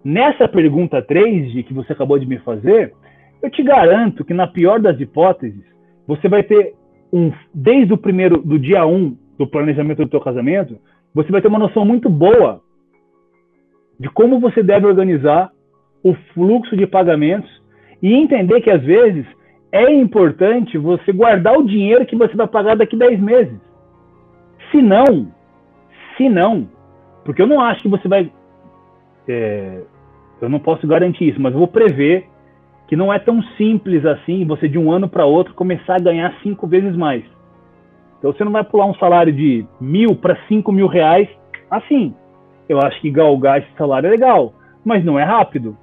Nessa pergunta 3 de que você acabou de me fazer, eu te garanto que na pior das hipóteses, você vai ter um desde o primeiro do dia 1 do planejamento do teu casamento, você vai ter uma noção muito boa de como você deve organizar o fluxo de pagamentos e entender que às vezes é importante você guardar o dinheiro que você vai pagar daqui 10 meses. Se não, se não, porque eu não acho que você vai é, eu não posso garantir isso, mas eu vou prever que não é tão simples assim você de um ano para outro começar a ganhar cinco vezes mais. Então você não vai pular um salário de mil para cinco mil reais assim. Eu acho que galgar esse salário é legal, mas não é rápido.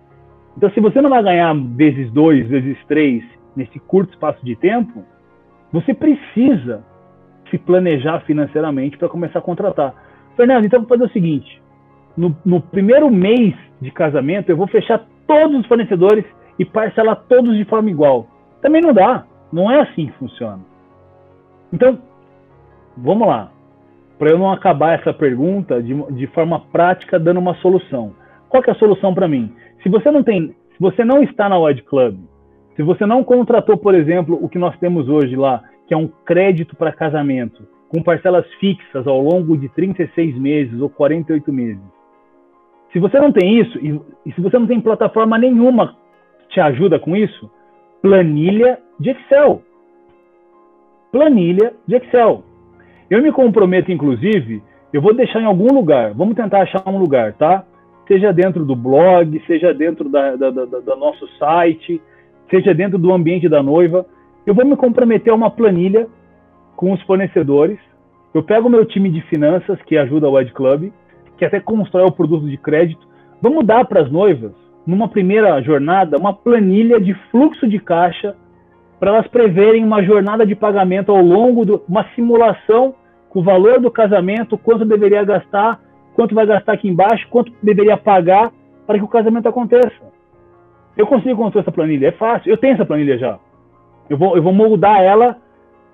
Então se você não vai ganhar vezes dois, vezes três nesse curto espaço de tempo, você precisa se planejar financeiramente para começar a contratar. Fernando, então vou fazer o seguinte: no, no primeiro mês de casamento, eu vou fechar todos os fornecedores e parcelar todos de forma igual. Também não dá. Não é assim que funciona. Então, vamos lá. Para eu não acabar essa pergunta de, de forma prática, dando uma solução. Qual é a solução para mim? Se você não tem, se você não está na Wed Club, se você não contratou, por exemplo, o que nós temos hoje lá, que é um crédito para casamento, com parcelas fixas ao longo de 36 meses ou 48 meses, se você não tem isso, e, e se você não tem plataforma nenhuma que te ajuda com isso, planilha de Excel. Planilha de Excel. Eu me comprometo, inclusive, eu vou deixar em algum lugar, vamos tentar achar um lugar, tá? Seja dentro do blog, seja dentro da, da, da, do nosso site, seja dentro do ambiente da noiva. Eu vou me comprometer a uma planilha com os fornecedores. Eu pego o meu time de finanças, que ajuda o Ed Club, que até constrói o produto de crédito, vamos dar para as noivas, numa primeira jornada, uma planilha de fluxo de caixa para elas preverem uma jornada de pagamento ao longo de uma simulação com o valor do casamento, quanto deveria gastar, quanto vai gastar aqui embaixo, quanto deveria pagar para que o casamento aconteça. Eu consigo construir essa planilha, é fácil. Eu tenho essa planilha já. Eu vou, eu vou moldar ela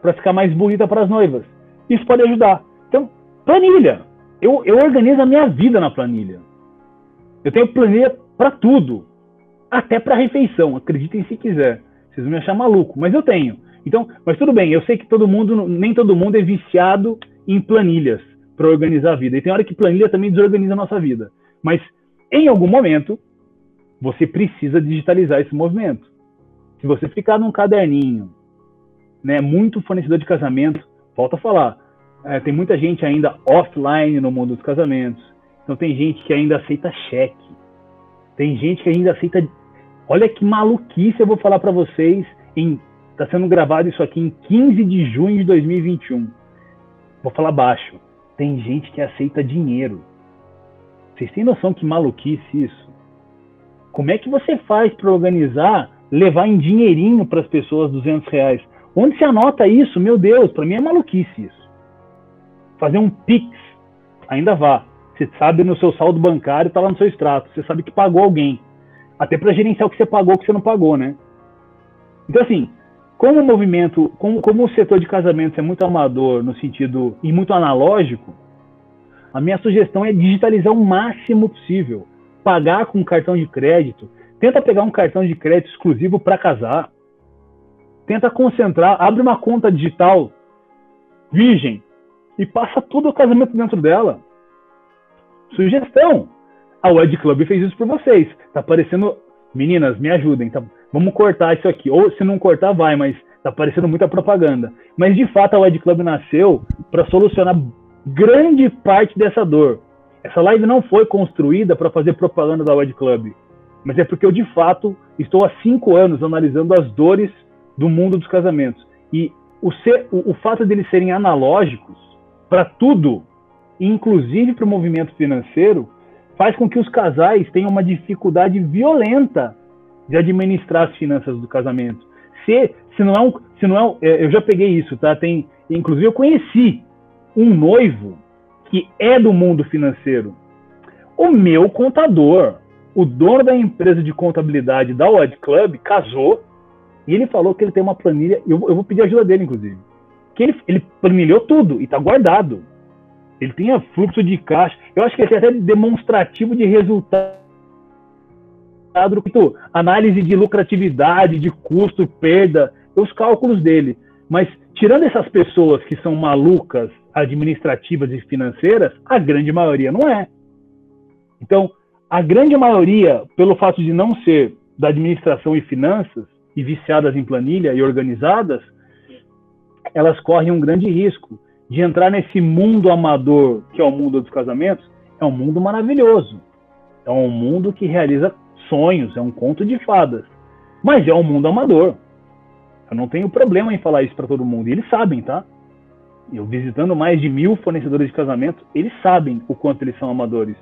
para ficar mais bonita para as noivas. Isso pode ajudar. Então, planilha eu, eu organizo a minha vida na planilha. Eu tenho planilha para tudo, até para refeição. Acreditem se quiser. Vocês vão me achar maluco, mas eu tenho. Então, mas tudo bem. Eu sei que todo mundo, nem todo mundo é viciado em planilhas para organizar a vida. E tem hora que planilha também desorganiza a nossa vida. Mas em algum momento você precisa digitalizar esse movimento. Se você ficar num caderninho, né, muito fornecedor de casamento volto a falar, é, tem muita gente ainda offline no mundo dos casamentos. Então tem gente que ainda aceita cheque. Tem gente que ainda aceita. Olha que maluquice eu vou falar para vocês. Em... Tá sendo gravado isso aqui em 15 de junho de 2021. Vou falar baixo. Tem gente que aceita dinheiro. Vocês têm noção que maluquice isso? Como é que você faz para organizar, levar em dinheirinho para as pessoas 200 reais? Onde se anota isso? Meu Deus, para mim é maluquice isso. Fazer um Pix, ainda vá. Você sabe no seu saldo bancário, está lá no seu extrato. Você sabe que pagou alguém. Até para gerenciar o que você pagou, o que você não pagou, né? Então, assim, como o movimento, como, como o setor de casamentos é muito amador no sentido e muito analógico, a minha sugestão é digitalizar o máximo possível. Pagar com cartão de crédito. Tenta pegar um cartão de crédito exclusivo para casar. Tenta concentrar, abre uma conta digital virgem e passa todo o casamento dentro dela. Sugestão. A Wed Club fez isso por vocês. Tá parecendo. Meninas, me ajudem. Tá? Vamos cortar isso aqui. Ou se não cortar, vai, mas tá parecendo muita propaganda. Mas de fato a Wed Club nasceu para solucionar grande parte dessa dor. Essa live não foi construída para fazer propaganda da Wed Club, mas é porque eu de fato estou há cinco anos analisando as dores do mundo dos casamentos. E o, ser, o, o fato deles serem analógicos para tudo, inclusive para o movimento financeiro, faz com que os casais tenham uma dificuldade violenta de administrar as finanças do casamento. Se, se não é um, se não é, um, é eu já peguei isso, tá? Tem, inclusive eu conheci um noivo que é do mundo financeiro. O meu contador, o dono da empresa de contabilidade da Wed Club, casou e ele falou que ele tem uma planilha, eu, eu vou pedir ajuda dele, inclusive, que ele, ele planilhou tudo e está guardado. Ele tem fluxo de caixa. Eu acho que esse é até demonstrativo de resultado. Análise de lucratividade, de custo, perda, os cálculos dele. Mas, tirando essas pessoas que são malucas, administrativas e financeiras, a grande maioria não é. Então, a grande maioria, pelo fato de não ser da administração e finanças, e viciadas em planilha e organizadas, elas correm um grande risco de entrar nesse mundo amador que é o mundo dos casamentos. É um mundo maravilhoso. É um mundo que realiza sonhos, é um conto de fadas. Mas é um mundo amador. Eu não tenho problema em falar isso para todo mundo. E eles sabem, tá? Eu visitando mais de mil fornecedores de casamento, eles sabem o quanto eles são amadores.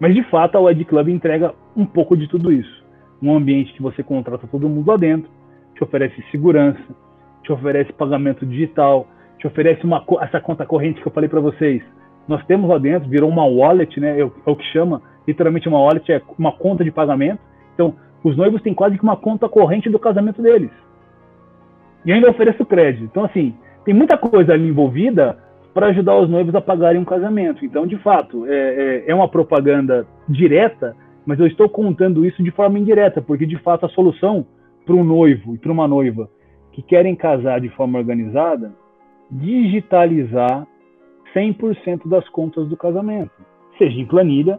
Mas de fato a Wed Club entrega um pouco de tudo isso um ambiente que você contrata todo mundo lá dentro, te oferece segurança, te oferece pagamento digital, te oferece uma, essa conta corrente que eu falei para vocês. Nós temos lá dentro, virou uma wallet, né? É o, que chama, literalmente uma wallet é uma conta de pagamento. Então, os noivos têm quase que uma conta corrente do casamento deles. E ainda ofereço crédito. Então, assim, tem muita coisa ali envolvida para ajudar os noivos a pagarem um casamento. Então, de fato, é, é, é uma propaganda direta mas eu estou contando isso de forma indireta, porque de fato a solução para um noivo e para uma noiva que querem casar de forma organizada, digitalizar 100% das contas do casamento, seja em planilha,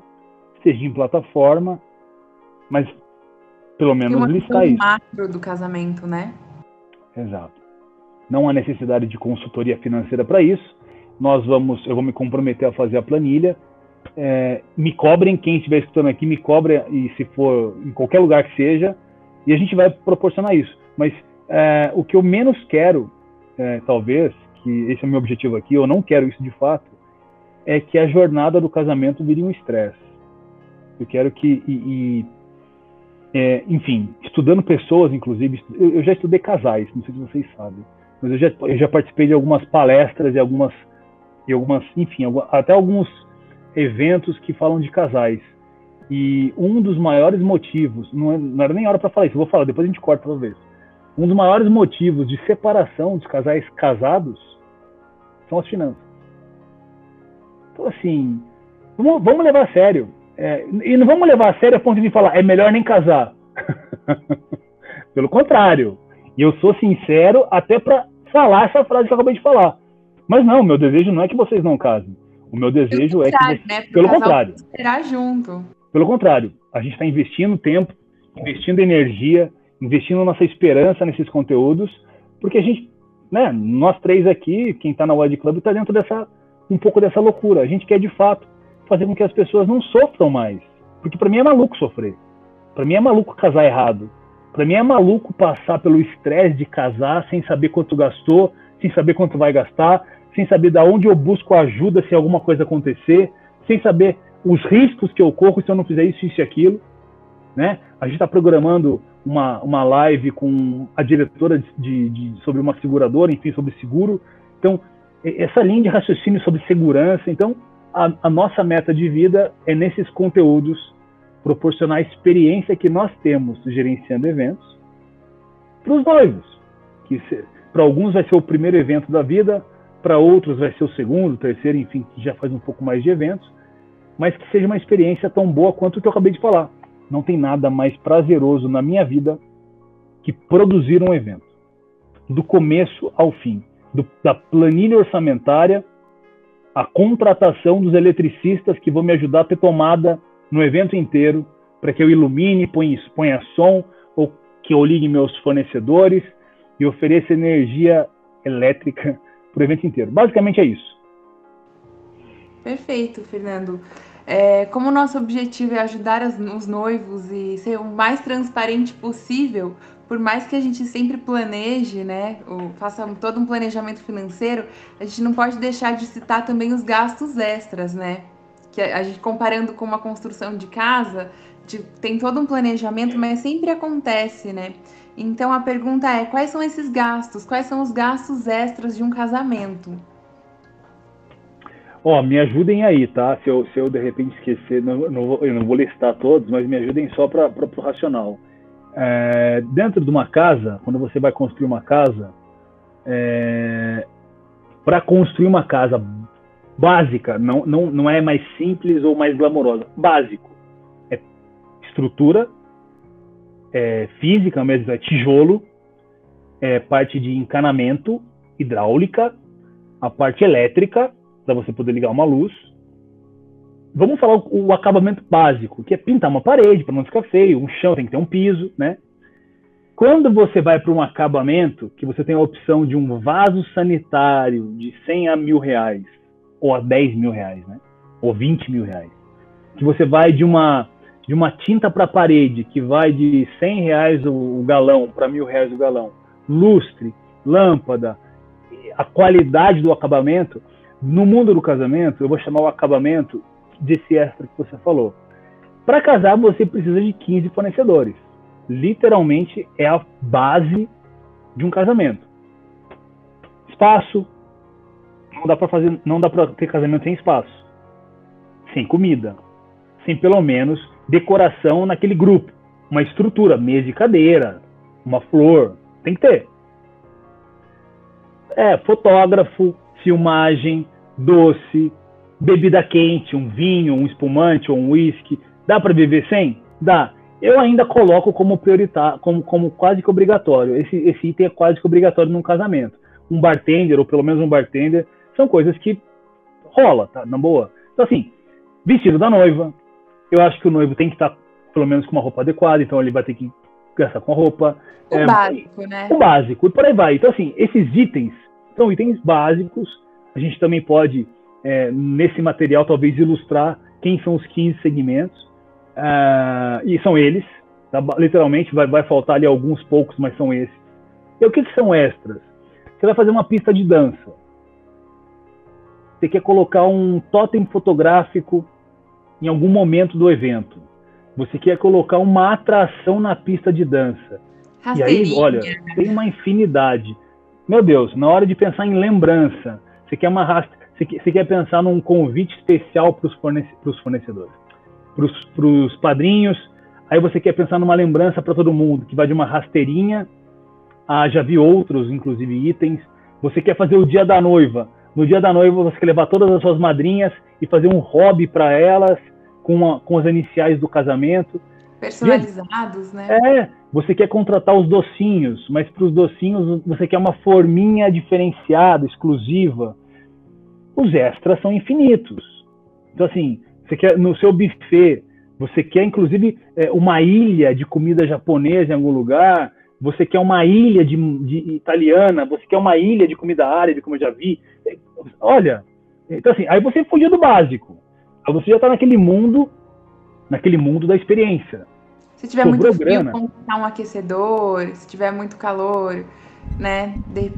seja em plataforma, mas pelo menos uma listar isso. macro do casamento, né? Exato. Não há necessidade de consultoria financeira para isso. Nós vamos, eu vou me comprometer a fazer a planilha é, me cobrem, quem estiver escutando aqui, me cobre, e se for em qualquer lugar que seja, e a gente vai proporcionar isso. Mas é, o que eu menos quero, é, talvez, que esse é o meu objetivo aqui, eu não quero isso de fato, é que a jornada do casamento vire um estresse. Eu quero que, e, e é, enfim, estudando pessoas, inclusive, eu, eu, já estudei casais, não sei se vocês sabem, mas eu já, eu já participei de algumas palestras e algumas, e algumas enfim, até alguns eventos que falam de casais. E um dos maiores motivos, não, é, não era nem hora para falar isso, vou falar, depois a gente corta talvez. Um dos maiores motivos de separação dos casais casados são as finanças. Então, assim, vamos, vamos levar a sério. É, e não vamos levar a sério a ponto de falar, é melhor nem casar. Pelo contrário. E eu sou sincero até para falar essa frase que eu acabei de falar. Mas não, meu desejo não é que vocês não casem. O meu desejo é que. Né? Pelo contrário. Esperar junto. Pelo contrário. A gente está investindo tempo, investindo energia, investindo nossa esperança nesses conteúdos, porque a gente né, nós três aqui, quem está na Wed Club, está dentro dessa um pouco dessa loucura. A gente quer de fato fazer com que as pessoas não sofram mais, porque para mim é maluco sofrer. Para mim é maluco casar errado. Para mim é maluco passar pelo estresse de casar sem saber quanto gastou, sem saber quanto vai gastar, sem saber da onde eu busco ajuda se alguma coisa acontecer, sem saber os riscos que eu corro se eu não fizer isso, isso e aquilo. Né? A gente está programando uma, uma live com a diretora de, de, sobre uma seguradora, enfim, sobre seguro. Então, essa linha de raciocínio sobre segurança. Então, a, a nossa meta de vida é nesses conteúdos proporcionar a experiência que nós temos gerenciando eventos para os noivos. Que para alguns vai ser o primeiro evento da vida, para outros vai ser o segundo, terceiro, enfim, que já faz um pouco mais de eventos, mas que seja uma experiência tão boa quanto o que eu acabei de falar. Não tem nada mais prazeroso na minha vida que produzir um evento, do começo ao fim, do, da planilha orçamentária, a contratação dos eletricistas que vão me ajudar a ter tomada no evento inteiro, para que eu ilumine, ponha, ponha som, ou que eu ligue meus fornecedores e ofereça energia elétrica para o evento inteiro. Basicamente é isso. Perfeito, Fernando. É, como o nosso objetivo é ajudar as, os noivos e ser o mais transparente possível, por mais que a gente sempre planeje, né, faça todo um planejamento financeiro, a gente não pode deixar de citar também os gastos extras, né? Que a, a gente comparando com uma construção de casa, de, tem todo um planejamento, mas sempre acontece, né? Então a pergunta é: quais são esses gastos? Quais são os gastos extras de um casamento? Ó, oh, me ajudem aí, tá? Se eu, se eu de repente esquecer, não, não, eu não vou listar todos, mas me ajudem só para o racional. É, dentro de uma casa, quando você vai construir uma casa, é, para construir uma casa básica, não, não, não é mais simples ou mais glamourosa, básico. É estrutura, é física mesmo, é tijolo, é parte de encanamento, hidráulica, a parte elétrica, para você poder ligar uma luz. Vamos falar o, o acabamento básico, que é pintar uma parede para não ficar feio, um chão tem que ter um piso, né? Quando você vai para um acabamento, que você tem a opção de um vaso sanitário de 100 a mil reais, ou a 10 mil reais, né? Ou 20 mil reais. Que você vai de uma, de uma tinta para parede, que vai de 100 reais o, o galão para mil reais o galão. Lustre, lâmpada, a qualidade do acabamento, no mundo do casamento, eu vou chamar o acabamento desse extra que você falou. Para casar, você precisa de 15 fornecedores. Literalmente é a base de um casamento. Espaço. Não dá para fazer, não dá para ter casamento sem espaço. Sem comida. Sem pelo menos decoração naquele grupo. Uma estrutura, mesa e cadeira, uma flor, tem que ter. É, fotógrafo, filmagem, doce, bebida quente, um vinho, um espumante ou um whisky. Dá para viver sem? Dá. Eu ainda coloco como prioritário, como, como quase que obrigatório. Esse, esse item é quase que obrigatório num casamento. Um bartender, ou pelo menos um bartender, são coisas que rola, tá? Na boa. Então, assim, vestido da noiva. Eu acho que o noivo tem que estar, pelo menos, com uma roupa adequada, então ele vai ter que gastar com a roupa. O é, básico, né? O básico, e por aí vai. Então, assim, esses itens são itens básicos a gente também pode, é, nesse material, talvez ilustrar quem são os 15 segmentos. Uh, e são eles, tá? literalmente, vai, vai faltar ali alguns poucos, mas são esses. E o que, que são extras? Você vai fazer uma pista de dança. Você quer colocar um totem fotográfico em algum momento do evento. Você quer colocar uma atração na pista de dança. E aí, olha, tem uma infinidade. Meu Deus, na hora de pensar em lembrança, você quer uma você quer, você quer pensar num convite especial para os fornece, fornecedores, para os padrinhos. Aí você quer pensar numa lembrança para todo mundo, que vai de uma rasteirinha a já vi outros, inclusive itens. Você quer fazer o dia da noiva. No dia da noiva você quer levar todas as suas madrinhas e fazer um hobby para elas com, com as iniciais do casamento. Personalizados, né? É, você quer contratar os docinhos, mas para os docinhos você quer uma forminha diferenciada, exclusiva. Os extras são infinitos. Então, assim, você quer no seu buffet, você quer inclusive é, uma ilha de comida japonesa em algum lugar, você quer uma ilha de, de italiana, você quer uma ilha de comida árabe, como eu já vi. Olha, então assim, aí você fugiu do básico. Aí você já está naquele mundo, naquele mundo da experiência. Se tiver Sobrou muito frio, comprar um aquecedor, se tiver muito calor, né? De,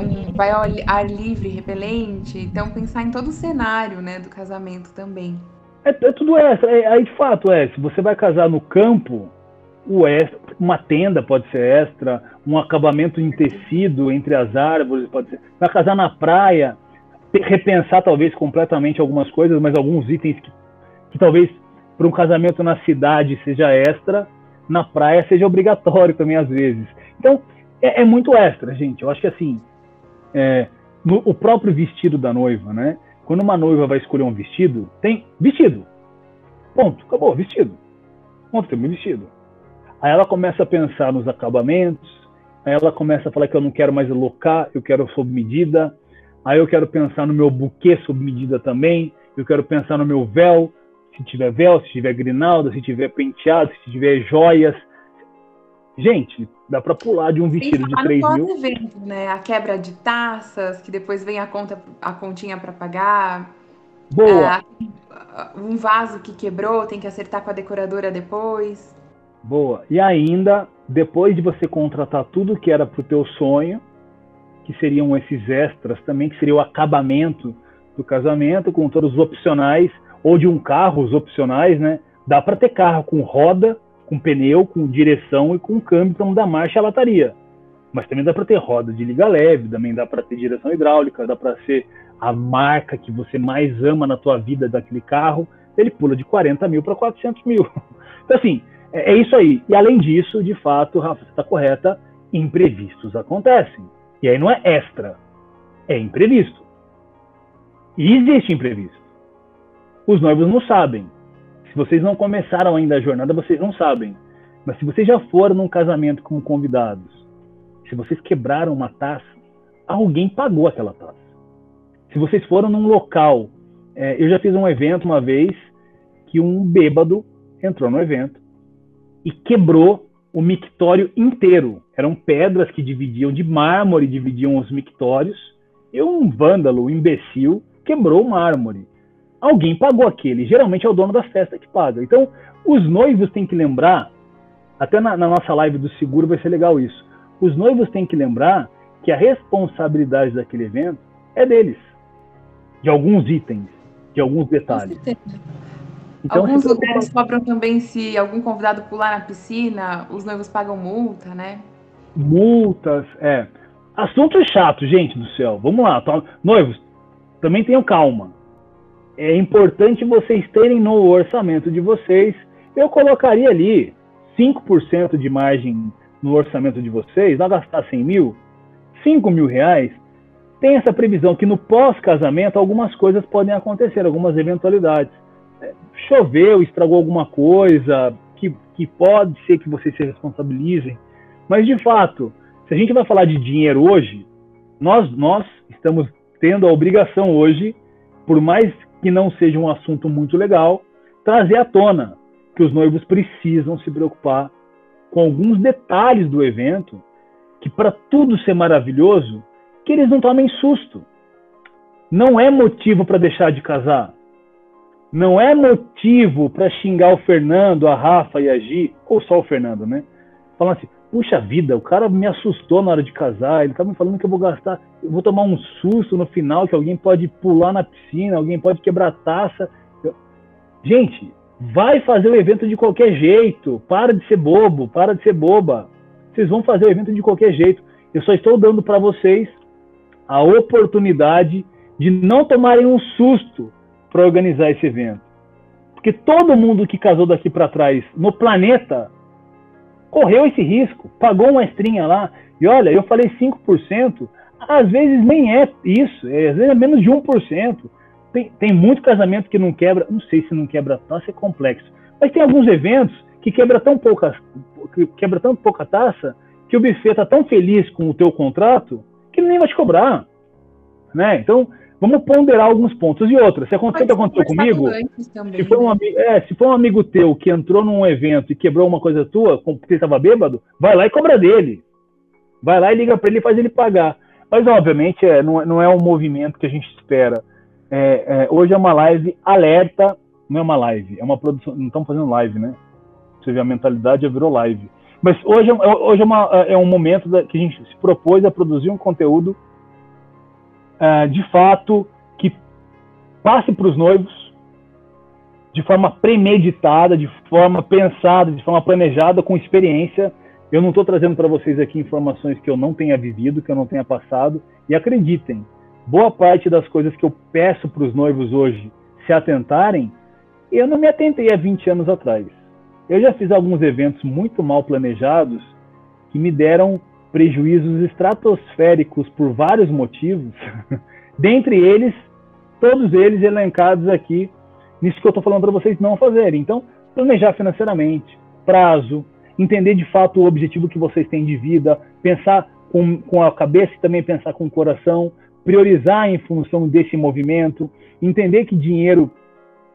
um, vai ao ar livre, repelente. Então pensar em todo o cenário, né, do casamento também. É, é tudo extra. É, aí de fato é, se você vai casar no campo, o extra, uma tenda pode ser extra, um acabamento em tecido entre as árvores pode ser. Vai casar na praia, repensar talvez completamente algumas coisas, mas alguns itens que, que talvez para um casamento na cidade seja extra, na praia seja obrigatório também às vezes. Então é, é muito extra, gente. Eu acho que assim, é, no, o próprio vestido da noiva, né? Quando uma noiva vai escolher um vestido, tem vestido. Ponto, acabou, vestido. Ponto, tem um vestido. Aí ela começa a pensar nos acabamentos, aí ela começa a falar que eu não quero mais locar, eu quero sob medida, aí eu quero pensar no meu buquê sob medida também, eu quero pensar no meu véu, se tiver véu, se tiver grinalda, se tiver penteado, se tiver joias. Gente, dá para pular de um vestido de 3 mil. Evento, né? A quebra de taças, que depois vem a conta, a continha para pagar. Boa. É, um vaso que quebrou, tem que acertar com a decoradora depois. Boa. E ainda, depois de você contratar tudo que era pro teu sonho, que seriam esses extras também, que seria o acabamento do casamento, com todos os opcionais, ou de um carro, os opcionais, né? Dá para ter carro com roda, com pneu, com direção e com câmbio para mudar marcha a lataria. Mas também dá para ter roda de liga leve, também dá para ter direção hidráulica, dá para ser a marca que você mais ama na tua vida daquele carro, ele pula de 40 mil para 400 mil. Então, assim, é, é isso aí. E além disso, de fato, Rafa, você está correta, imprevistos acontecem. E aí não é extra, é imprevisto. E existe imprevisto. Os noivos não sabem. Se vocês não começaram ainda a jornada, vocês não sabem. Mas se vocês já foram num casamento como convidados, se vocês quebraram uma taça, alguém pagou aquela taça. Se vocês foram num local, é, eu já fiz um evento uma vez que um bêbado entrou no evento e quebrou o mictório inteiro. Eram pedras que dividiam de mármore, dividiam os mictórios. E um vândalo, um imbecil, quebrou o mármore. Alguém pagou aquele. Geralmente é o dono da festa que paga. Então, os noivos têm que lembrar, até na, na nossa live do seguro vai ser legal isso. Os noivos têm que lembrar que a responsabilidade daquele evento é deles. De alguns itens, de alguns detalhes. Então, Alguns lugares cobram também se algum convidado pular na piscina, os noivos pagam multa, né? Multas, é. Assunto chato, gente do céu. Vamos lá, tá? noivos, também tenham calma. É importante vocês terem no orçamento de vocês. Eu colocaria ali 5% de margem no orçamento de vocês, vai gastar 100 mil, 5 mil reais. Tem essa previsão que no pós-casamento algumas coisas podem acontecer, algumas eventualidades choveu, estragou alguma coisa, que, que pode ser que vocês se responsabilizem. Mas, de fato, se a gente vai falar de dinheiro hoje, nós, nós estamos tendo a obrigação hoje, por mais que não seja um assunto muito legal, trazer à tona que os noivos precisam se preocupar com alguns detalhes do evento, que para tudo ser maravilhoso, que eles não tomem susto. Não é motivo para deixar de casar não é motivo para xingar o Fernando, a Rafa e a Gi, ou só o Fernando, né? Falando assim, puxa vida, o cara me assustou na hora de casar, ele tá me falando que eu vou gastar, eu vou tomar um susto no final, que alguém pode pular na piscina, alguém pode quebrar a taça. Eu... Gente, vai fazer o evento de qualquer jeito, para de ser bobo, para de ser boba. Vocês vão fazer o evento de qualquer jeito. Eu só estou dando para vocês a oportunidade de não tomarem um susto para organizar esse evento. Porque todo mundo que casou daqui para trás no planeta correu esse risco, pagou uma estrinha lá. E olha, eu falei 5%, às vezes nem é isso, é, às vezes é menos de 1%. Tem, tem muito casamento que não quebra, não sei se não quebra taça, é complexo. Mas tem alguns eventos que quebra tão pouca, que quebra tão pouca taça que o buffet está tão feliz com o teu contrato que ele nem vai te cobrar. Né? Então, vamos ponderar alguns pontos. E outra, se aconteceu aconteceu comigo, também, se, for um, né? é, se for um amigo teu que entrou num evento e quebrou uma coisa tua, porque ele estava bêbado, vai lá e cobra dele. Vai lá e liga para ele e faz ele pagar. Mas, obviamente, é, não, não é um movimento que a gente espera. É, é, hoje é uma live alerta, não é uma live, é uma produção. Não estamos fazendo live, né? Você vê a mentalidade, já virou live. Mas hoje, é, hoje é, uma, é um momento que a gente se propôs a produzir um conteúdo uh, de fato que passe para os noivos de forma premeditada, de forma pensada, de forma planejada, com experiência. Eu não estou trazendo para vocês aqui informações que eu não tenha vivido, que eu não tenha passado. E acreditem, boa parte das coisas que eu peço para os noivos hoje se atentarem, eu não me atentei há 20 anos atrás. Eu já fiz alguns eventos muito mal planejados que me deram prejuízos estratosféricos por vários motivos, dentre eles, todos eles elencados aqui nisso que eu estou falando para vocês não fazerem. Então, planejar financeiramente, prazo, entender de fato o objetivo que vocês têm de vida, pensar com, com a cabeça e também pensar com o coração, priorizar em função desse movimento, entender que dinheiro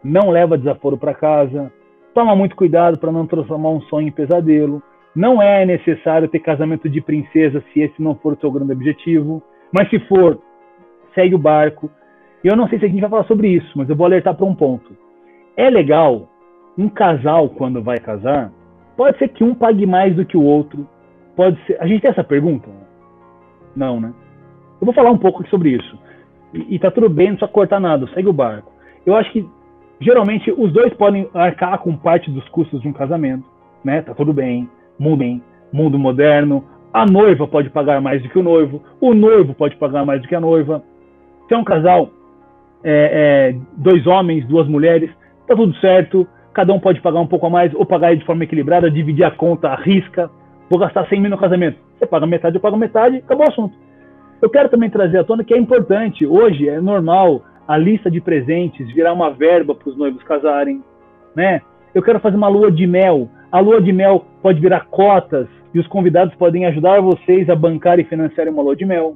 não leva desaforo para casa, toma muito cuidado para não transformar um sonho em pesadelo, não é necessário ter casamento de princesa se esse não for o seu grande objetivo. Mas se for, segue o barco. Eu não sei se a gente vai falar sobre isso, mas eu vou alertar para um ponto. É legal um casal quando vai casar, pode ser que um pague mais do que o outro. Pode ser. A gente tem essa pergunta? Não, né? Eu vou falar um pouco sobre isso. E, e tá tudo bem, não precisa cortar nada, segue o barco. Eu acho que geralmente os dois podem arcar com parte dos custos de um casamento, né? Tá tudo bem mundo, mundo moderno. A noiva pode pagar mais do que o noivo, o noivo pode pagar mais do que a noiva. Se é um casal, é, é, dois homens, duas mulheres, tá tudo certo. Cada um pode pagar um pouco a mais ou pagar de forma equilibrada, dividir a conta, arrisca. Vou gastar 100 mil no casamento. Você paga metade, eu pago metade, acabou o assunto. Eu quero também trazer à tona que é importante. Hoje é normal a lista de presentes virar uma verba para os noivos casarem, né? Eu quero fazer uma lua de mel a lua de mel pode virar cotas e os convidados podem ajudar vocês a bancar e financiar uma lua de mel.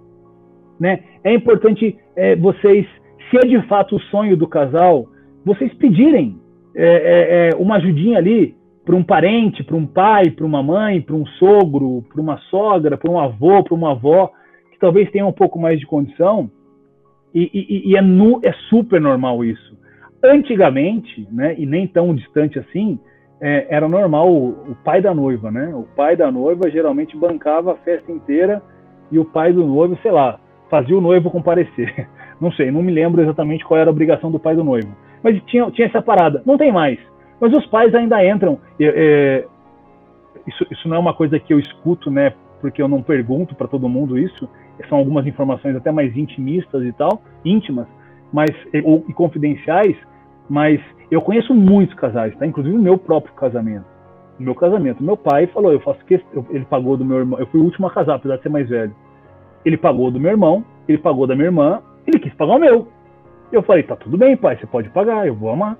Né? É importante é, vocês, se é de fato o sonho do casal, vocês pedirem é, é, é uma ajudinha ali para um parente, para um pai, para uma mãe, para um sogro, para uma sogra, para um avô, para uma avó, que talvez tenha um pouco mais de condição. E, e, e é, nu, é super normal isso. Antigamente, né, e nem tão distante assim, é, era normal o, o, pai da noiva, né? O pai da noiva geralmente bancava a festa inteira e o pai do noivo, sei lá, fazia o noivo comparecer. Não sei, não me lembro exatamente qual era a obrigação do pai do noivo. Mas tinha, tinha essa parada. Não tem mais. Mas os pais ainda entram. É, é, isso, isso não é uma coisa que eu escuto, né? Porque eu não pergunto para todo mundo isso. São algumas informações até mais intimistas e tal, íntimas, mas ou, e confidenciais. Mas eu conheço muitos casais, tá? Inclusive o meu próprio casamento. O meu casamento. Meu pai falou, eu faço questão, ele pagou do meu irmão. Eu fui o último a casar, apesar de ser mais velho. Ele pagou do meu irmão, ele pagou da minha irmã, ele quis pagar o meu. Eu falei, tá tudo bem, pai, você pode pagar, eu vou amar.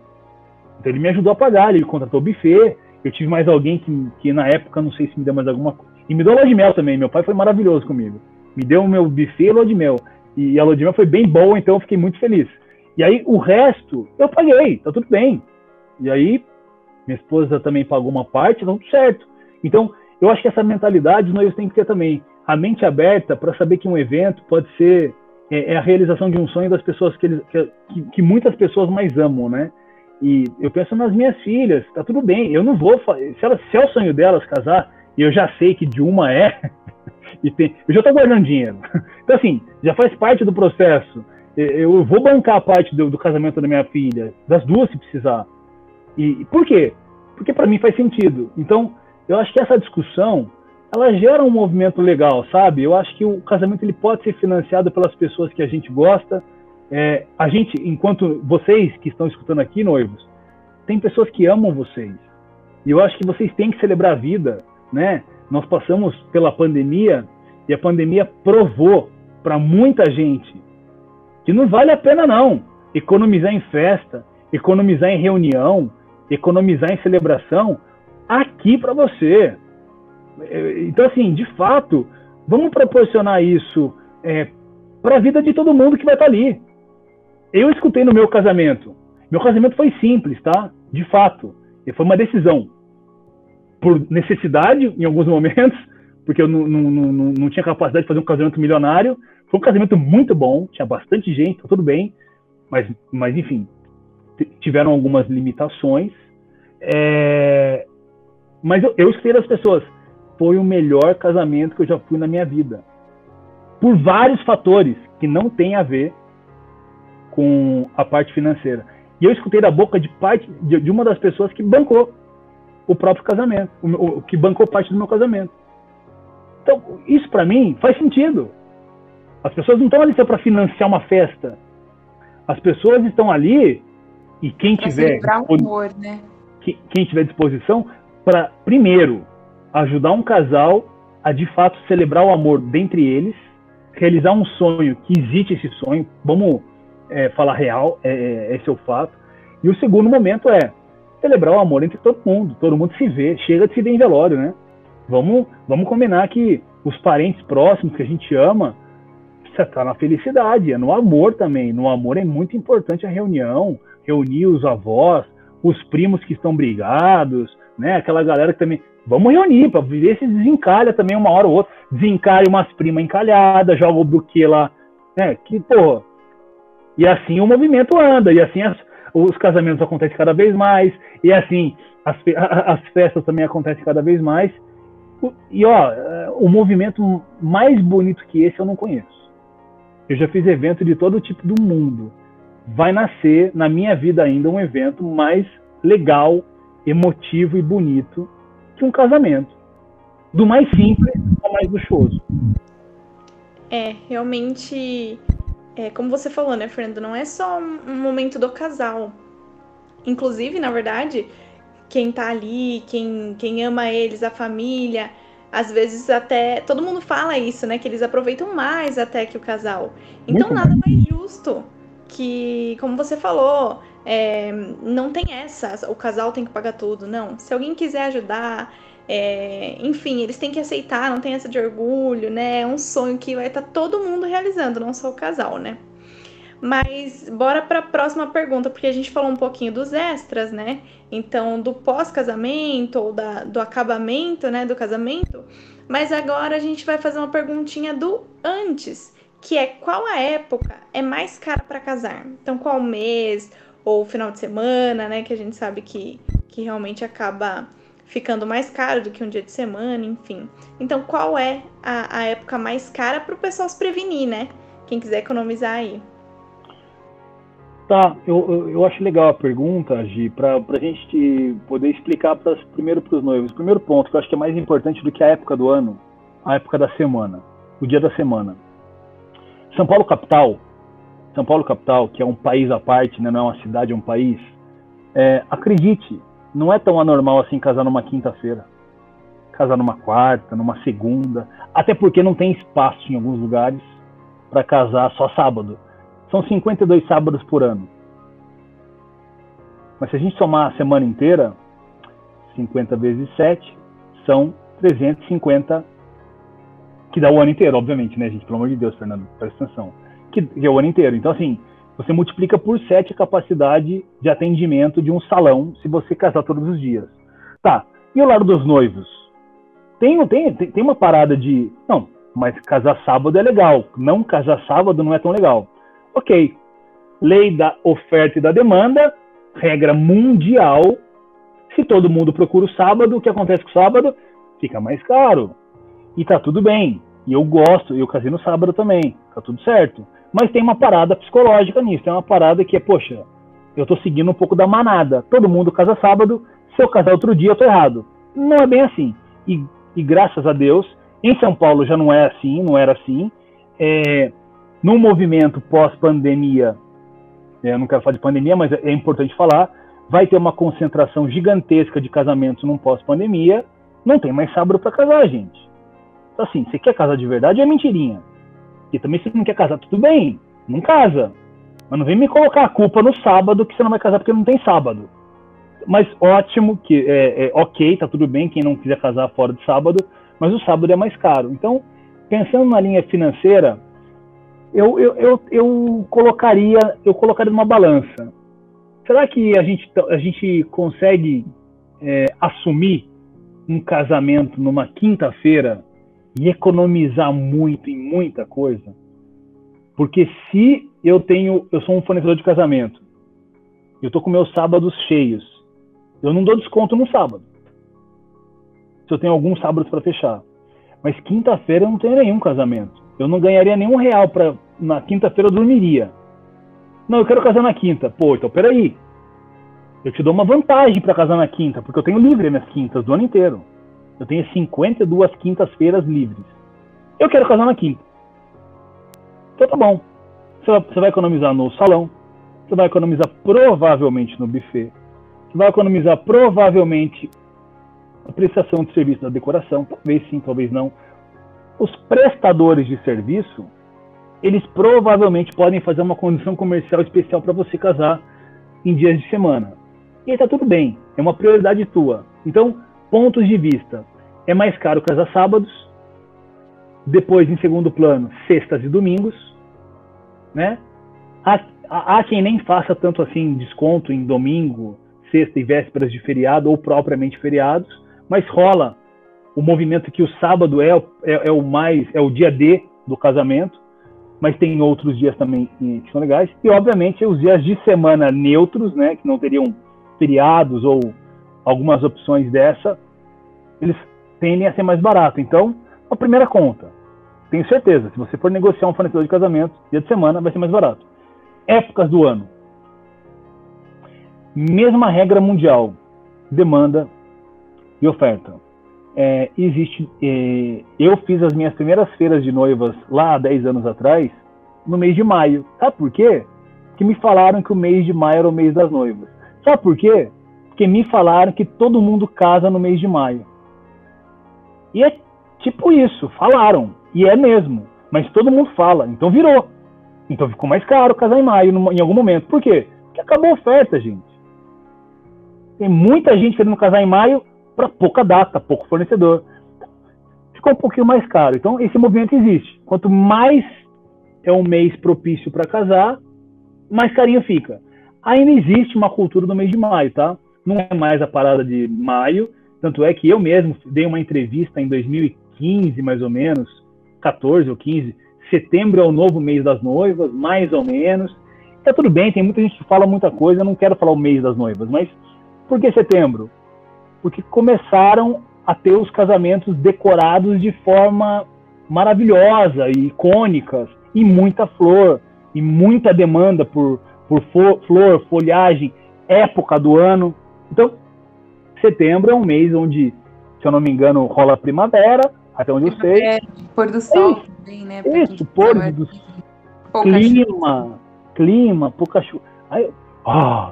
Então ele me ajudou a pagar, ele contratou o buffet. Eu tive mais alguém que, que na época, não sei se me deu mais alguma coisa. E me deu lua de mel também. Meu pai foi maravilhoso comigo. Me deu o meu buffet e lua de mel. E a lua de mel foi bem boa, então eu fiquei muito feliz. E aí o resto eu paguei, tá tudo bem. E aí minha esposa também pagou uma parte, tá tudo certo. Então eu acho que essa mentalidade nós temos que ter também a mente aberta para saber que um evento pode ser é, é, a realização de um sonho das pessoas que, eles, que, que, muitas pessoas mais amam, né? E eu penso nas minhas filhas, tá tudo bem, eu não vou se, elas, se é o sonho delas casar, e eu já sei que de uma é, e tem, eu já estou guardando dinheiro. Então assim, já faz parte do processo eu vou bancar a parte do, do, casamento da minha filha, das duas se precisar. E por quê? Porque para mim faz sentido. Então, eu acho que essa discussão, ela gera um movimento legal, sabe? Eu acho que o casamento ele pode ser financiado pelas pessoas que a gente gosta. É, a gente, enquanto vocês que estão escutando aqui, noivos, tem pessoas que amam vocês. E eu acho que vocês têm que celebrar a vida, né? Nós passamos pela pandemia e a pandemia provou para muita gente que não vale a pena não economizar em festa, economizar em reunião, economizar em celebração aqui para você. É, então, assim, de fato, vamos proporcionar isso é, para a vida de todo mundo que vai estar tá ali. eu escutei no meu casamento. Meu casamento foi simples, tá? De fato. E foi uma decisão. Por necessidade, em alguns momentos, porque eu não, não, não, não tinha capacidade de fazer um casamento milionário. Foi um casamento muito bom, tinha bastante gente, tá tudo bem. Mas, mas enfim, tiveram algumas limitações. É... Mas eu, eu escutei das pessoas, foi o melhor casamento que eu já fui na minha vida. Por vários fatores que não tem a ver com a parte financeira. E eu escutei da boca de parte de, de uma das pessoas que bancou o próprio casamento, o, o, que bancou parte do meu casamento. Então, isso para mim faz sentido. As pessoas não estão ali só para financiar uma festa. As pessoas estão ali e quem pra tiver o amor, né? quem, quem tiver disposição para primeiro ajudar um casal a de fato celebrar o amor dentre eles, realizar um sonho que existe esse sonho. Vamos é, falar real, é, é, esse é o fato. E o segundo momento é celebrar o amor entre todo mundo, todo mundo se vê, chega de se ver em velório, né? Vamos, vamos combinar que os parentes próximos que a gente ama, você tá na felicidade, é no amor também. No amor é muito importante a reunião, reunir os avós, os primos que estão brigados, né? Aquela galera que também. Vamos reunir para ver se desencalha também uma hora ou outra. Desencalha umas primas encalhadas, joga o buquê lá. Né? Que, porra, e assim o movimento anda, e assim as, os casamentos acontecem cada vez mais, e assim as, as festas também acontecem cada vez mais. E ó, o movimento mais bonito que esse eu não conheço. Eu já fiz evento de todo tipo do mundo. Vai nascer na minha vida ainda um evento mais legal, emotivo e bonito que um casamento. Do mais simples ao mais luxuoso. É, realmente é, como você falou, né, Fernando, não é só um momento do casal. Inclusive, na verdade, quem tá ali, quem, quem ama eles, a família, às vezes até. Todo mundo fala isso, né? Que eles aproveitam mais até que o casal. Então, Muito nada mais justo que, como você falou, é, não tem essa, o casal tem que pagar tudo. Não. Se alguém quiser ajudar, é, enfim, eles têm que aceitar, não tem essa de orgulho, né? É um sonho que vai estar tá todo mundo realizando, não só o casal, né? Mas bora para a próxima pergunta, porque a gente falou um pouquinho dos extras, né? Então, do pós-casamento ou da, do acabamento, né, do casamento. Mas agora a gente vai fazer uma perguntinha do antes, que é qual a época é mais cara para casar? Então, qual mês ou final de semana, né, que a gente sabe que, que realmente acaba ficando mais caro do que um dia de semana, enfim. Então, qual é a, a época mais cara para o pessoal se prevenir, né? Quem quiser economizar aí. Tá, eu, eu, acho legal a pergunta, Gi, para a gente poder explicar pras, primeiro para os noivos. Primeiro ponto, que eu acho que é mais importante do que a época do ano, a época da semana, o dia da semana. São Paulo capital, São Paulo capital, que é um país à parte, né, não é uma cidade, é um país. É, acredite, não é tão anormal assim casar numa quinta-feira. Casar numa quarta, numa segunda. Até porque não tem espaço em alguns lugares para casar só sábado. São 52 sábados por ano. Mas se a gente somar a semana inteira, 50 vezes 7, são 350, que dá o ano inteiro, obviamente, né, gente? Pelo amor de Deus, Fernando, presta atenção. Que, que é o ano inteiro. Então, assim, você multiplica por 7 a capacidade de atendimento de um salão se você casar todos os dias. Tá, e o lado dos noivos? Tem, tem, tem uma parada de. Não, mas casar sábado é legal. Não casar sábado não é tão legal. Ok. Lei da oferta e da demanda, regra mundial. Se todo mundo procura o sábado, o que acontece com o sábado? Fica mais caro. E tá tudo bem. E eu gosto, eu casei no sábado também. Tá tudo certo. Mas tem uma parada psicológica nisso, tem uma parada que é, poxa, eu tô seguindo um pouco da manada. Todo mundo casa sábado, se eu casar outro dia, eu tô errado. Não é bem assim. E, e graças a Deus, em São Paulo já não é assim, não era assim. É, no movimento pós-pandemia, é, eu não quero falar de pandemia, mas é importante falar, vai ter uma concentração gigantesca de casamentos num pós-pandemia. Não tem mais sábado para casar, gente. Então, assim, você quer casar de verdade é mentirinha. E também se não quer casar, tudo bem, não casa. Mas não vem me colocar a culpa no sábado que você não vai casar porque não tem sábado. Mas ótimo, que é, é ok, tá tudo bem quem não quiser casar fora de sábado, mas o sábado é mais caro. Então, pensando na linha financeira, eu, eu, eu, eu colocaria eu colocaria numa balança. Será que a gente, a gente consegue é, assumir um casamento numa quinta-feira e economizar muito em muita coisa? Porque se eu tenho, eu sou um fornecedor de casamento, eu tô com meus sábados cheios, eu não dou desconto no sábado. Se eu tenho alguns sábados para fechar. Mas quinta-feira eu não tenho nenhum casamento. Eu não ganharia nenhum real para na quinta-feira eu dormiria. Não, eu quero casar na quinta. Pô, então peraí. Eu te dou uma vantagem para casar na quinta, porque eu tenho livre minhas quintas do ano inteiro. Eu tenho 52 quintas-feiras livres. Eu quero casar na quinta. Então tá bom. Você vai economizar no salão. Você vai economizar provavelmente no buffet. Você vai economizar provavelmente a prestação de serviço da decoração. Talvez sim, talvez não. Os prestadores de serviço, eles provavelmente podem fazer uma condição comercial especial para você casar em dias de semana. E aí tá tudo bem, é uma prioridade tua. Então, pontos de vista. É mais caro casar sábados, depois, em segundo plano, sextas e domingos, né? Há, há quem nem faça tanto assim desconto em domingo, sexta e vésperas de feriado ou propriamente feriados, mas rola o movimento que o sábado é, é, é o mais é o dia D do casamento, mas tem outros dias também que são legais e obviamente os dias de semana neutros, né, que não teriam feriados ou algumas opções dessa, eles tendem a ser mais barato. Então, a primeira conta, tenho certeza, se você for negociar um fornecedor de casamento, dia de semana vai ser mais barato. Épocas do ano. Mesma regra mundial, demanda e oferta. É, existe. É, eu fiz as minhas primeiras feiras de noivas lá há 10 anos atrás, no mês de maio. Sabe por quê? Porque me falaram que o mês de maio era o mês das noivas. Sabe por quê? Porque me falaram que todo mundo casa no mês de maio. E é tipo isso, falaram. E é mesmo. Mas todo mundo fala, então virou. Então ficou mais caro casar em maio em algum momento. Por quê? Porque acabou a oferta, gente. Tem muita gente querendo casar em maio para pouca data, pouco fornecedor. Ficou um pouquinho mais caro. Então esse movimento existe. Quanto mais é um mês propício para casar, mais carinho fica ainda existe uma cultura do mês de maio, tá? Não é mais a parada de maio, tanto é que eu mesmo dei uma entrevista em 2015, mais ou menos, 14 ou 15. Setembro é o novo mês das noivas, mais ou menos. Tá tudo bem, tem muita gente que fala muita coisa, eu não quero falar o mês das noivas, mas por que setembro? Porque começaram a ter os casamentos decorados de forma maravilhosa e icônicas, e muita flor, e muita demanda por por flor, folhagem, época do ano. Então, setembro é um mês onde, se eu não me engano, rola a primavera, até onde eu sei. É, pôr do sol isso, também, né? Isso, pôr do sol. Clima, clima, pouca chuva. Aí, ah,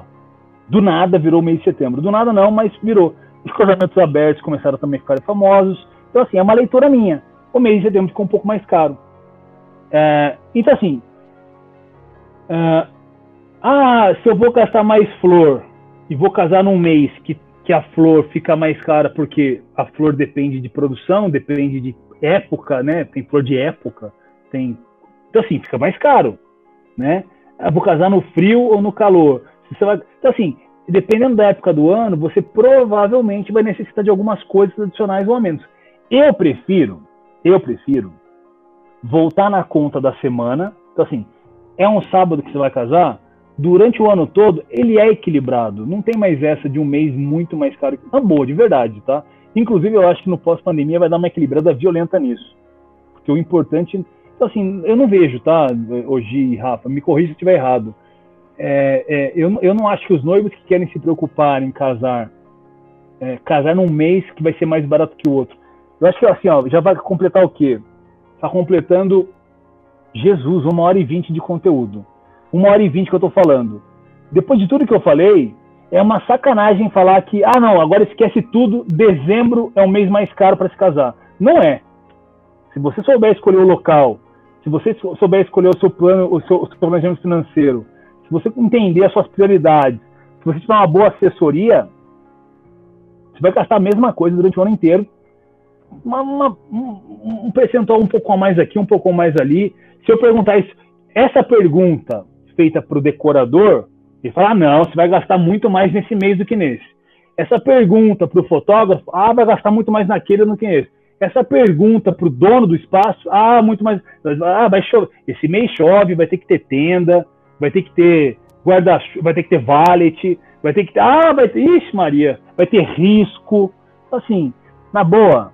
do nada virou mês de setembro. Do nada não, mas virou. Os casamentos abertos começaram também a ficar famosos. Então, assim, é uma leitura minha. O mês de setembro ficou um pouco mais caro. É, então, assim, uh, ah, se eu vou gastar mais flor e vou casar num mês que, que a flor fica mais cara porque a flor depende de produção, depende de época, né? Tem flor de época, tem. Então, assim, fica mais caro, né? Eu ah, vou casar no frio ou no calor. Então, assim, dependendo da época do ano, você provavelmente vai necessitar de algumas coisas adicionais ou a menos. Eu prefiro, eu prefiro voltar na conta da semana. Então, assim, é um sábado que você vai casar? durante o ano todo, ele é equilibrado. Não tem mais essa de um mês muito mais caro. Tá boa, de verdade, tá? Inclusive, eu acho que no pós-pandemia vai dar uma equilibrada violenta nisso. Porque o importante. Então, assim, eu não vejo, tá, hoje, Rafa, me corrija se estiver errado. É, é, eu, eu não acho que os noivos que querem se preocupar em casar, é, casar num mês que vai ser mais barato que o outro. Eu acho que, assim, ó, já vai completar o quê? Tá completando Jesus, uma hora e vinte de conteúdo uma hora e vinte que eu estou falando. Depois de tudo que eu falei, é uma sacanagem falar que, ah, não, agora esquece tudo, dezembro é o mês mais caro para se casar. Não é. Se você souber escolher o local, se você souber escolher o seu plano, o seu, o seu planejamento financeiro, se você entender as suas prioridades, se você tiver uma boa assessoria, você vai gastar a mesma coisa durante o ano inteiro. Uma, uma, um, um percentual um pouco a mais aqui, um pouco mais ali. Se eu perguntar isso, essa pergunta feita para o decorador, ele fala: ah, não, você vai gastar muito mais nesse mês do que nesse. Essa pergunta para o fotógrafo, ah, vai gastar muito mais naquele do que nesse. Essa pergunta para o dono do espaço, ah, muito mais. Ah, vai chover. Esse mês chove, vai ter que ter tenda, vai ter que ter guarda vai ter que ter valet, vai ter que ter. Ah, vai ter. Ixi, Maria, vai ter risco. Assim, na boa,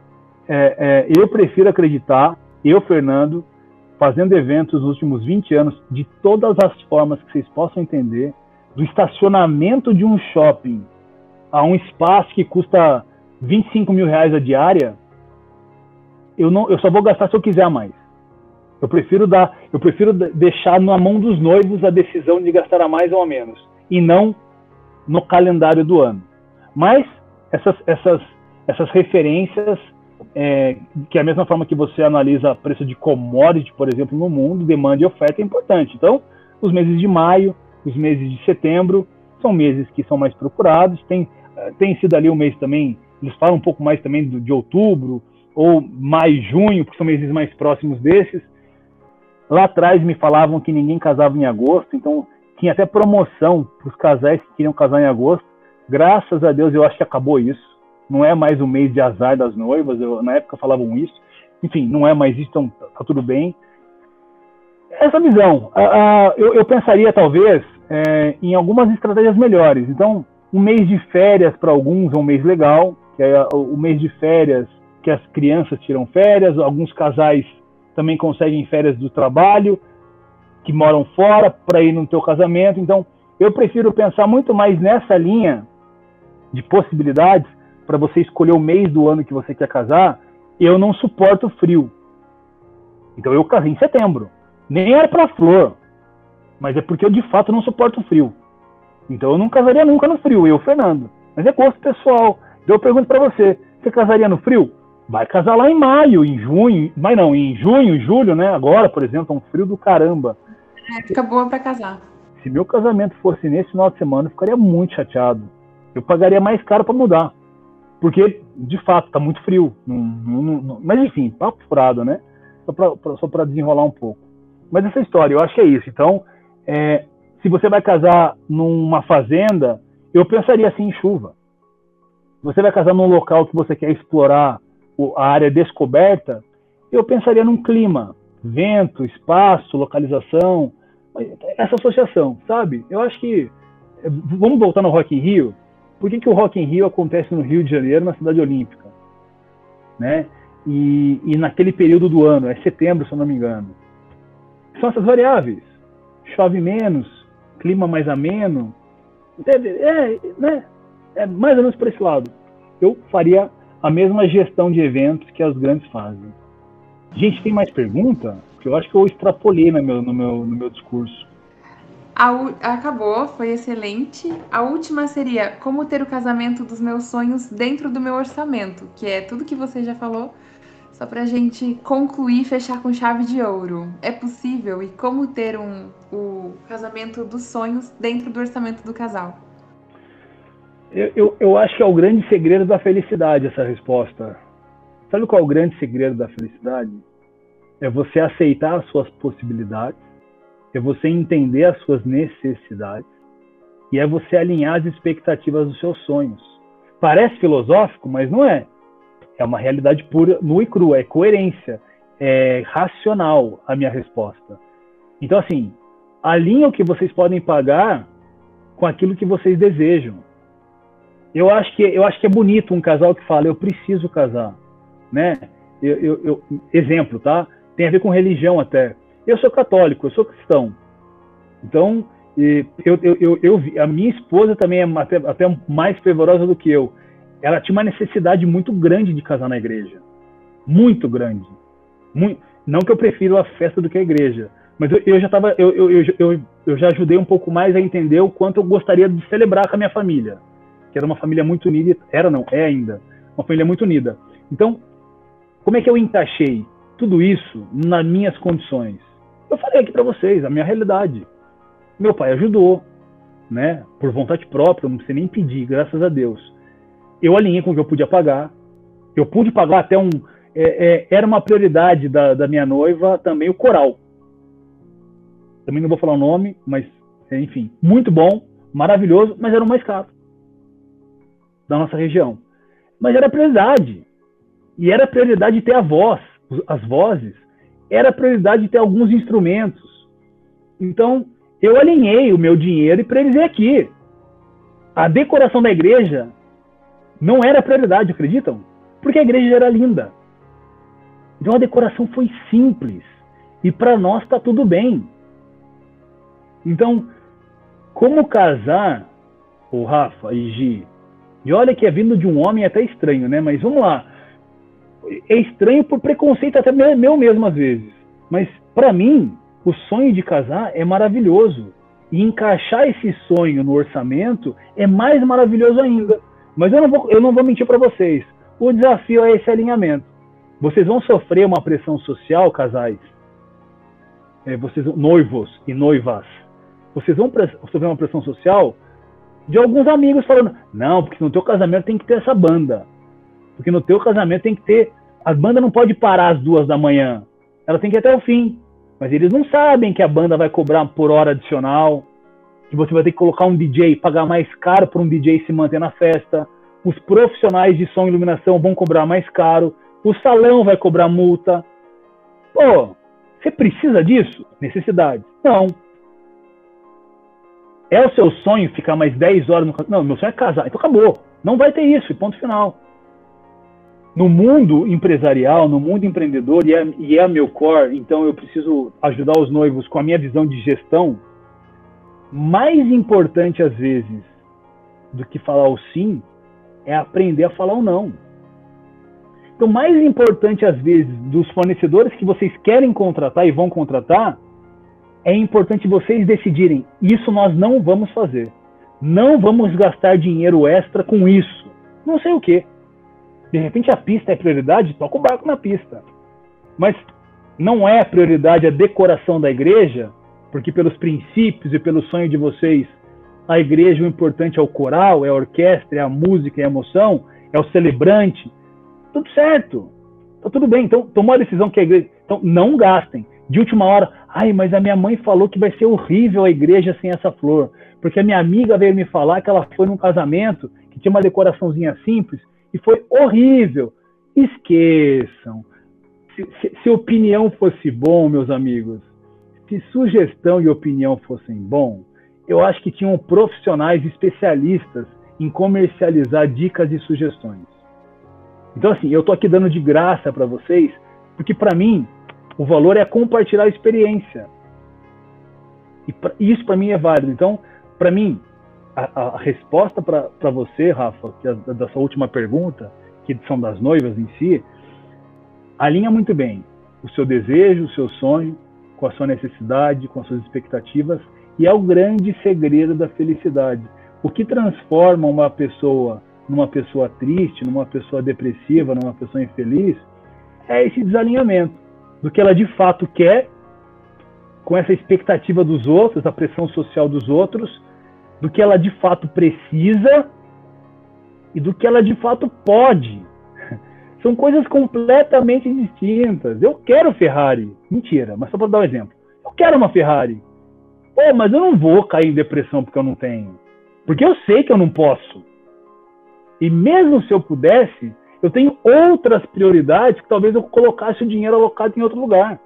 é, é, eu prefiro acreditar, eu, Fernando, fazendo eventos nos últimos 20 anos, de todas as formas que vocês possam entender, do estacionamento de um shopping a um espaço que custa 25 mil reais a diária, eu, não, eu só vou gastar se eu quiser mais. Eu prefiro dar, eu prefiro deixar na mão dos noivos a decisão de gastar a mais ou a menos, e não no calendário do ano. Mas essas, essas, essas referências, é, que é a mesma forma que você analisa preço de commodity, por exemplo, no mundo, demanda e oferta é importante. Então, os meses de maio, os meses de setembro, são meses que são mais procurados. Tem, eh, tem sido ali o um mês também, eles falam um pouco mais também de, de outubro, ou maio, junho, porque são meses mais próximos desses. Lá atrás me falavam que ninguém casava em agosto, então tinha até promoção para os casais que queriam casar em agosto. Graças a Deus eu acho que acabou isso. Não é mais o mês de azar das noivas, eu, na época falavam isso. Enfim, não é mais isso, então tá tudo bem. Essa visão, eu, eu, pensaria talvez é, em algumas estratégias melhores. Então, um mês de férias para alguns é um mês legal, que é o mês de férias que as crianças tiram férias, alguns casais também conseguem férias do trabalho, que moram fora para ir no teu casamento. Então, eu prefiro pensar muito mais nessa linha de possibilidades para você escolher o mês do ano que você quer casar. Eu não suporto frio. Então eu casei em setembro. Nem era para flor, mas é porque eu de fato não suporto frio. Então eu não casaria nunca no frio, eu, Fernando. Mas é gosto pessoal. Então eu pergunto para você, você casaria no frio? Vai casar lá em maio, em junho, mas não, em junho, julho, né? Agora, por exemplo, é um frio do caramba. É, fica boa para casar. Se meu casamento fosse nesse final de semana, eu ficaria muito chateado. Eu pagaria mais caro para mudar. Porque, de fato, tá muito frio. Não, não, não, mas enfim, papo furado, né? Só para desenrolar um pouco. Mas essa história, eu acho que é isso. Então, é, se você vai casar numa fazenda, eu pensaria assim em chuva. Você vai casar num local que você quer explorar a área descoberta, eu pensaria num clima, vento, espaço, localização, essa associação, sabe? Eu acho que é, vamos voltar no Rock in Rio. Por que, que o Rock in Rio acontece no Rio de Janeiro, na cidade olímpica, né? E, e naquele período do ano, é setembro, se eu não me engano. São essas variáveis chove menos, clima mais ameno. É, é, né? é mais ou menos por esse lado. Eu faria a mesma gestão de eventos que as grandes fazem. Gente, tem mais pergunta? Porque eu acho que eu extrapolei no meu, no meu, no meu discurso. acabou, foi excelente. A última seria como ter o casamento dos meus sonhos dentro do meu orçamento, que é tudo que você já falou, só para a gente concluir e fechar com chave de ouro. É possível e como ter um, o casamento dos sonhos dentro do orçamento do casal? Eu, eu, eu acho que é o grande segredo da felicidade essa resposta. Sabe qual é o grande segredo da felicidade? É você aceitar as suas possibilidades, é você entender as suas necessidades e é você alinhar as expectativas dos seus sonhos. Parece filosófico, mas não é. É uma realidade pura, nua e crua, é coerência, é racional a minha resposta. Então, assim, alinha o que vocês podem pagar com aquilo que vocês desejam. Eu acho que, eu acho que é bonito um casal que fala, eu preciso casar, né? Eu, eu, eu, exemplo, tá? Tem a ver com religião até. Eu sou católico, eu sou cristão. Então, eu, eu, eu, a minha esposa também é até, até mais fervorosa do que eu ela tinha uma necessidade muito grande de casar na igreja. Muito grande. Muito, não que eu prefiro a festa do que a igreja, mas eu, eu já tava, eu, eu, eu, eu, já ajudei um pouco mais a entender o quanto eu gostaria de celebrar com a minha família, que era uma família muito unida, era não, é ainda, uma família muito unida. Então, como é que eu encaixei tudo isso nas minhas condições? Eu falei aqui para vocês, a minha realidade. Meu pai ajudou, né, por vontade própria, não sei nem pedir, graças a Deus eu alinhei com o que eu podia pagar. Eu pude pagar até um. É, é, era uma prioridade da, da minha noiva também o coral. também não vou falar o nome, mas enfim, muito bom, maravilhoso, mas era o mais caro da nossa região. Mas era prioridade. E era prioridade ter a voz, as vozes, era prioridade ter alguns instrumentos. Então, eu alinhei o meu dinheiro e priorizei aqui. A decoração da igreja não era prioridade, acreditam? Porque a igreja era linda. Então a decoração foi simples. E para nós está tudo bem. Então, como casar, o Rafa e Gi, e olha que é vindo de um homem até estranho, né? Mas vamos lá. É estranho por preconceito até meu mesmo às vezes. Mas para mim, o sonho de casar é maravilhoso. E encaixar esse sonho no orçamento é mais maravilhoso ainda. Mas eu não vou, eu não vou mentir para vocês. O desafio é esse alinhamento. Vocês vão sofrer uma pressão social, casais, é, vocês noivos e noivas. Vocês vão sofrer uma pressão social de alguns amigos falando: não, porque no teu casamento tem que ter essa banda. Porque no teu casamento tem que ter. A banda não pode parar às duas da manhã. Ela tem que ir até o fim. Mas eles não sabem que a banda vai cobrar por hora adicional, que você vai ter que colocar um DJ, pagar mais caro para um DJ se manter na festa. Os profissionais de som e iluminação vão cobrar mais caro. O salão vai cobrar multa. Pô, você precisa disso? Necessidade. Não. É o seu sonho ficar mais 10 horas no Não, meu sonho é casar. Então acabou. Não vai ter isso, ponto final no mundo empresarial, no mundo empreendedor, e é, e é meu core, então eu preciso ajudar os noivos com a minha visão de gestão. Mais importante, às vezes, do que falar o sim, é aprender a falar o não. Então, mais importante, às vezes, dos fornecedores que vocês querem contratar e vão contratar, é importante vocês decidirem: isso nós não vamos fazer. Não vamos gastar dinheiro extra com isso. Não sei o que de repente a pista é prioridade, toca o barco na pista. Mas não é prioridade a decoração da igreja, porque pelos princípios e pelo sonho de vocês, a igreja o importante é o coral, é a orquestra, é a música, é a emoção, é o celebrante. Tudo certo. Tá tudo bem. Então, tomou a decisão que a igreja. Então, não gastem. De última hora, ai, mas a minha mãe falou que vai ser horrível a igreja sem essa flor. Porque a minha amiga veio me falar que ela foi num casamento que tinha uma decoraçãozinha simples e foi horrível. Esqueçam. Se, se, se, opinião fosse bom, meus amigos, se sugestão e opinião fossem bom, eu acho que tinham profissionais especialistas em comercializar dicas e sugestões. Então, assim, eu tô aqui dando de graça para vocês, porque para mim o valor é compartilhar a experiência. E pra, isso para mim é válido. Então, para mim, a, a resposta para você, Rafa, que é da sua última pergunta, que são das noivas em si, alinha muito bem o seu desejo, o seu sonho, com a sua necessidade, com as suas expectativas, e é o grande segredo da felicidade. O que transforma uma pessoa numa pessoa triste, numa pessoa depressiva, numa pessoa infeliz, é esse desalinhamento do que ela de fato quer, com essa expectativa dos outros, a pressão social dos outros, do que ela de fato precisa e do que ela de fato pode. São coisas completamente distintas. Eu quero Ferrari. Mentira, mas só para dar um exemplo. Eu quero uma Ferrari. Pô, mas eu não vou cair em depressão porque eu não tenho. Porque eu sei que eu não posso. E mesmo se eu pudesse, eu tenho outras prioridades que talvez eu colocasse o dinheiro alocado em outro lugar.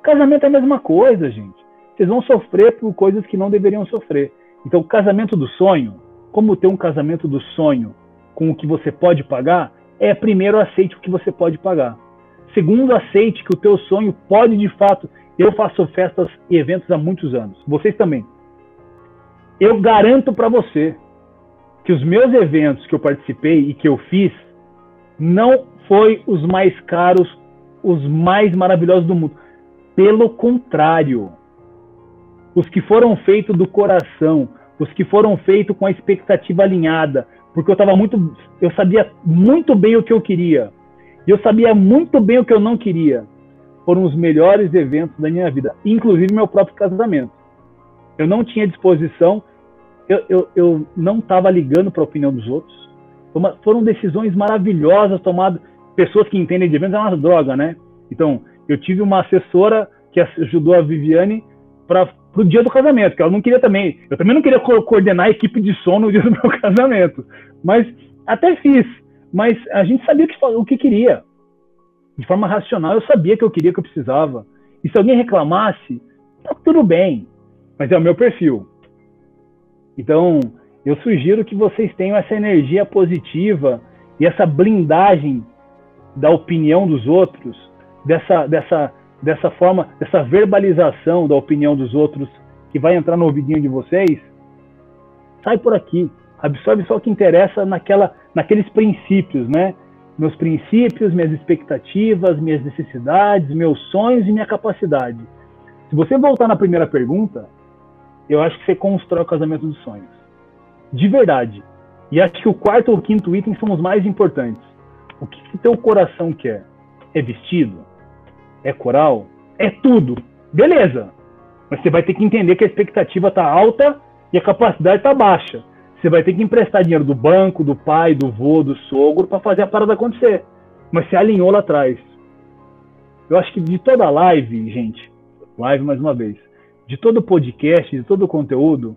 Casamento é a mesma coisa, gente. Vocês vão sofrer por coisas que não deveriam sofrer. Então, casamento do sonho, como ter um casamento do sonho com o que você pode pagar, é primeiro aceite o que você pode pagar. Segundo, aceite que o teu sonho pode de fato. Eu faço festas e eventos há muitos anos. Vocês também. Eu garanto para você que os meus eventos que eu participei e que eu fiz não foi os mais caros, os mais maravilhosos do mundo. Pelo contrário, os que foram feitos do coração, os que foram feitos com a expectativa alinhada, porque eu estava muito, eu sabia muito bem o que eu queria, e eu sabia muito bem o que eu não queria. Foram os melhores eventos da minha vida, inclusive meu próprio casamento. Eu não tinha disposição, eu, eu, eu não estava ligando para a opinião dos outros. Foram decisões maravilhosas tomadas. Pessoas que entendem de eventos é uma droga, né? Então, eu tive uma assessora que ajudou a Viviane para pro dia do casamento, que ela não queria também. Eu também não queria co coordenar a equipe de som no dia do meu casamento. Mas até fiz. Mas a gente sabia o que, o que queria. De forma racional, eu sabia que eu queria, que eu precisava. E se alguém reclamasse, tá tudo bem. Mas é o meu perfil. Então, eu sugiro que vocês tenham essa energia positiva e essa blindagem da opinião dos outros, dessa, dessa, dessa forma, dessa verbalização da opinião dos outros que vai entrar no ouvidinho de vocês, sai por aqui. Absorve só o que interessa naquela, naqueles princípios, né? Meus princípios, minhas expectativas, minhas necessidades, meus sonhos e minha capacidade. Se você voltar na primeira pergunta, eu acho que você constrói o casamento dos sonhos. De verdade. E acho que o quarto ou quinto item são os mais importantes. O que, que teu coração quer? É vestido? É coral? É tudo. Beleza. Mas você vai ter que entender que a expectativa está alta e a capacidade está baixa. Você vai ter que emprestar dinheiro do banco, do pai, do vô, do sogro para fazer a parada acontecer. Mas você alinhou lá atrás. Eu acho que de toda live, gente, live mais uma vez, de todo podcast, de todo conteúdo,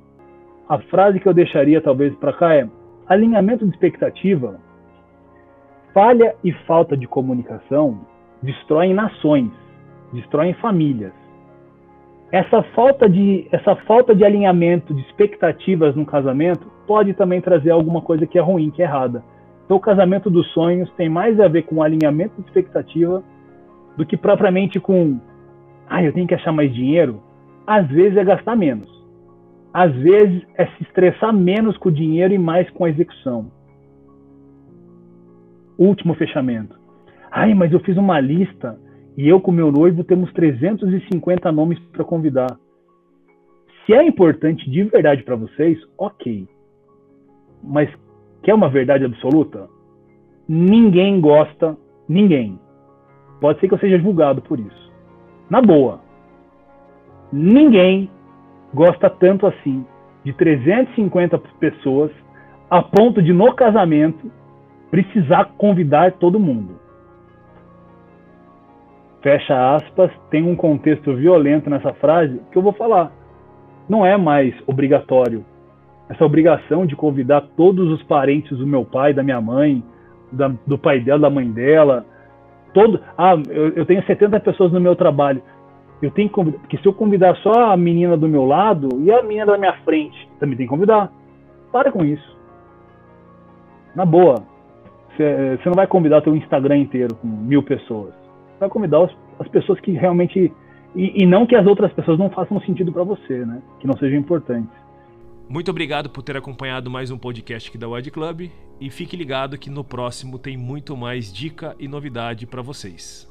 a frase que eu deixaria talvez para cá é: alinhamento de expectativa, falha e falta de comunicação destroem nações, destroem famílias. Essa falta de essa falta de alinhamento de expectativas no casamento pode também trazer alguma coisa que é ruim, que é errada. Então, o casamento dos sonhos tem mais a ver com alinhamento de expectativa do que propriamente com, ah, eu tenho que achar mais dinheiro, às vezes é gastar menos. Às vezes é se estressar menos com o dinheiro e mais com a execução. Último fechamento. Ai, mas eu fiz uma lista e eu com meu noivo temos 350 nomes para convidar. Se é importante de verdade para vocês, ok. Mas quer uma verdade absoluta? Ninguém gosta, ninguém. Pode ser que eu seja julgado por isso. Na boa, ninguém gosta tanto assim de 350 pessoas a ponto de no casamento precisar convidar todo mundo. Fecha aspas, tem um contexto violento nessa frase que eu vou falar. Não é mais obrigatório essa obrigação de convidar todos os parentes do meu pai, da minha mãe, da, do pai dela, da mãe dela. Todo, ah, eu, eu tenho 70 pessoas no meu trabalho eu tenho que convidar, porque se eu convidar só a menina do meu lado e a menina da minha frente, também tem que convidar. Para com isso. Na boa. Você não vai convidar teu Instagram inteiro com mil pessoas. Você vai convidar as, as pessoas que realmente. E, e, não que as outras pessoas não façam sentido para você, né? Que não sejam importantes. Muito obrigado por ter acompanhado mais um podcast aqui da Wide Club. E fique ligado que no próximo tem muito mais dica e novidade para vocês.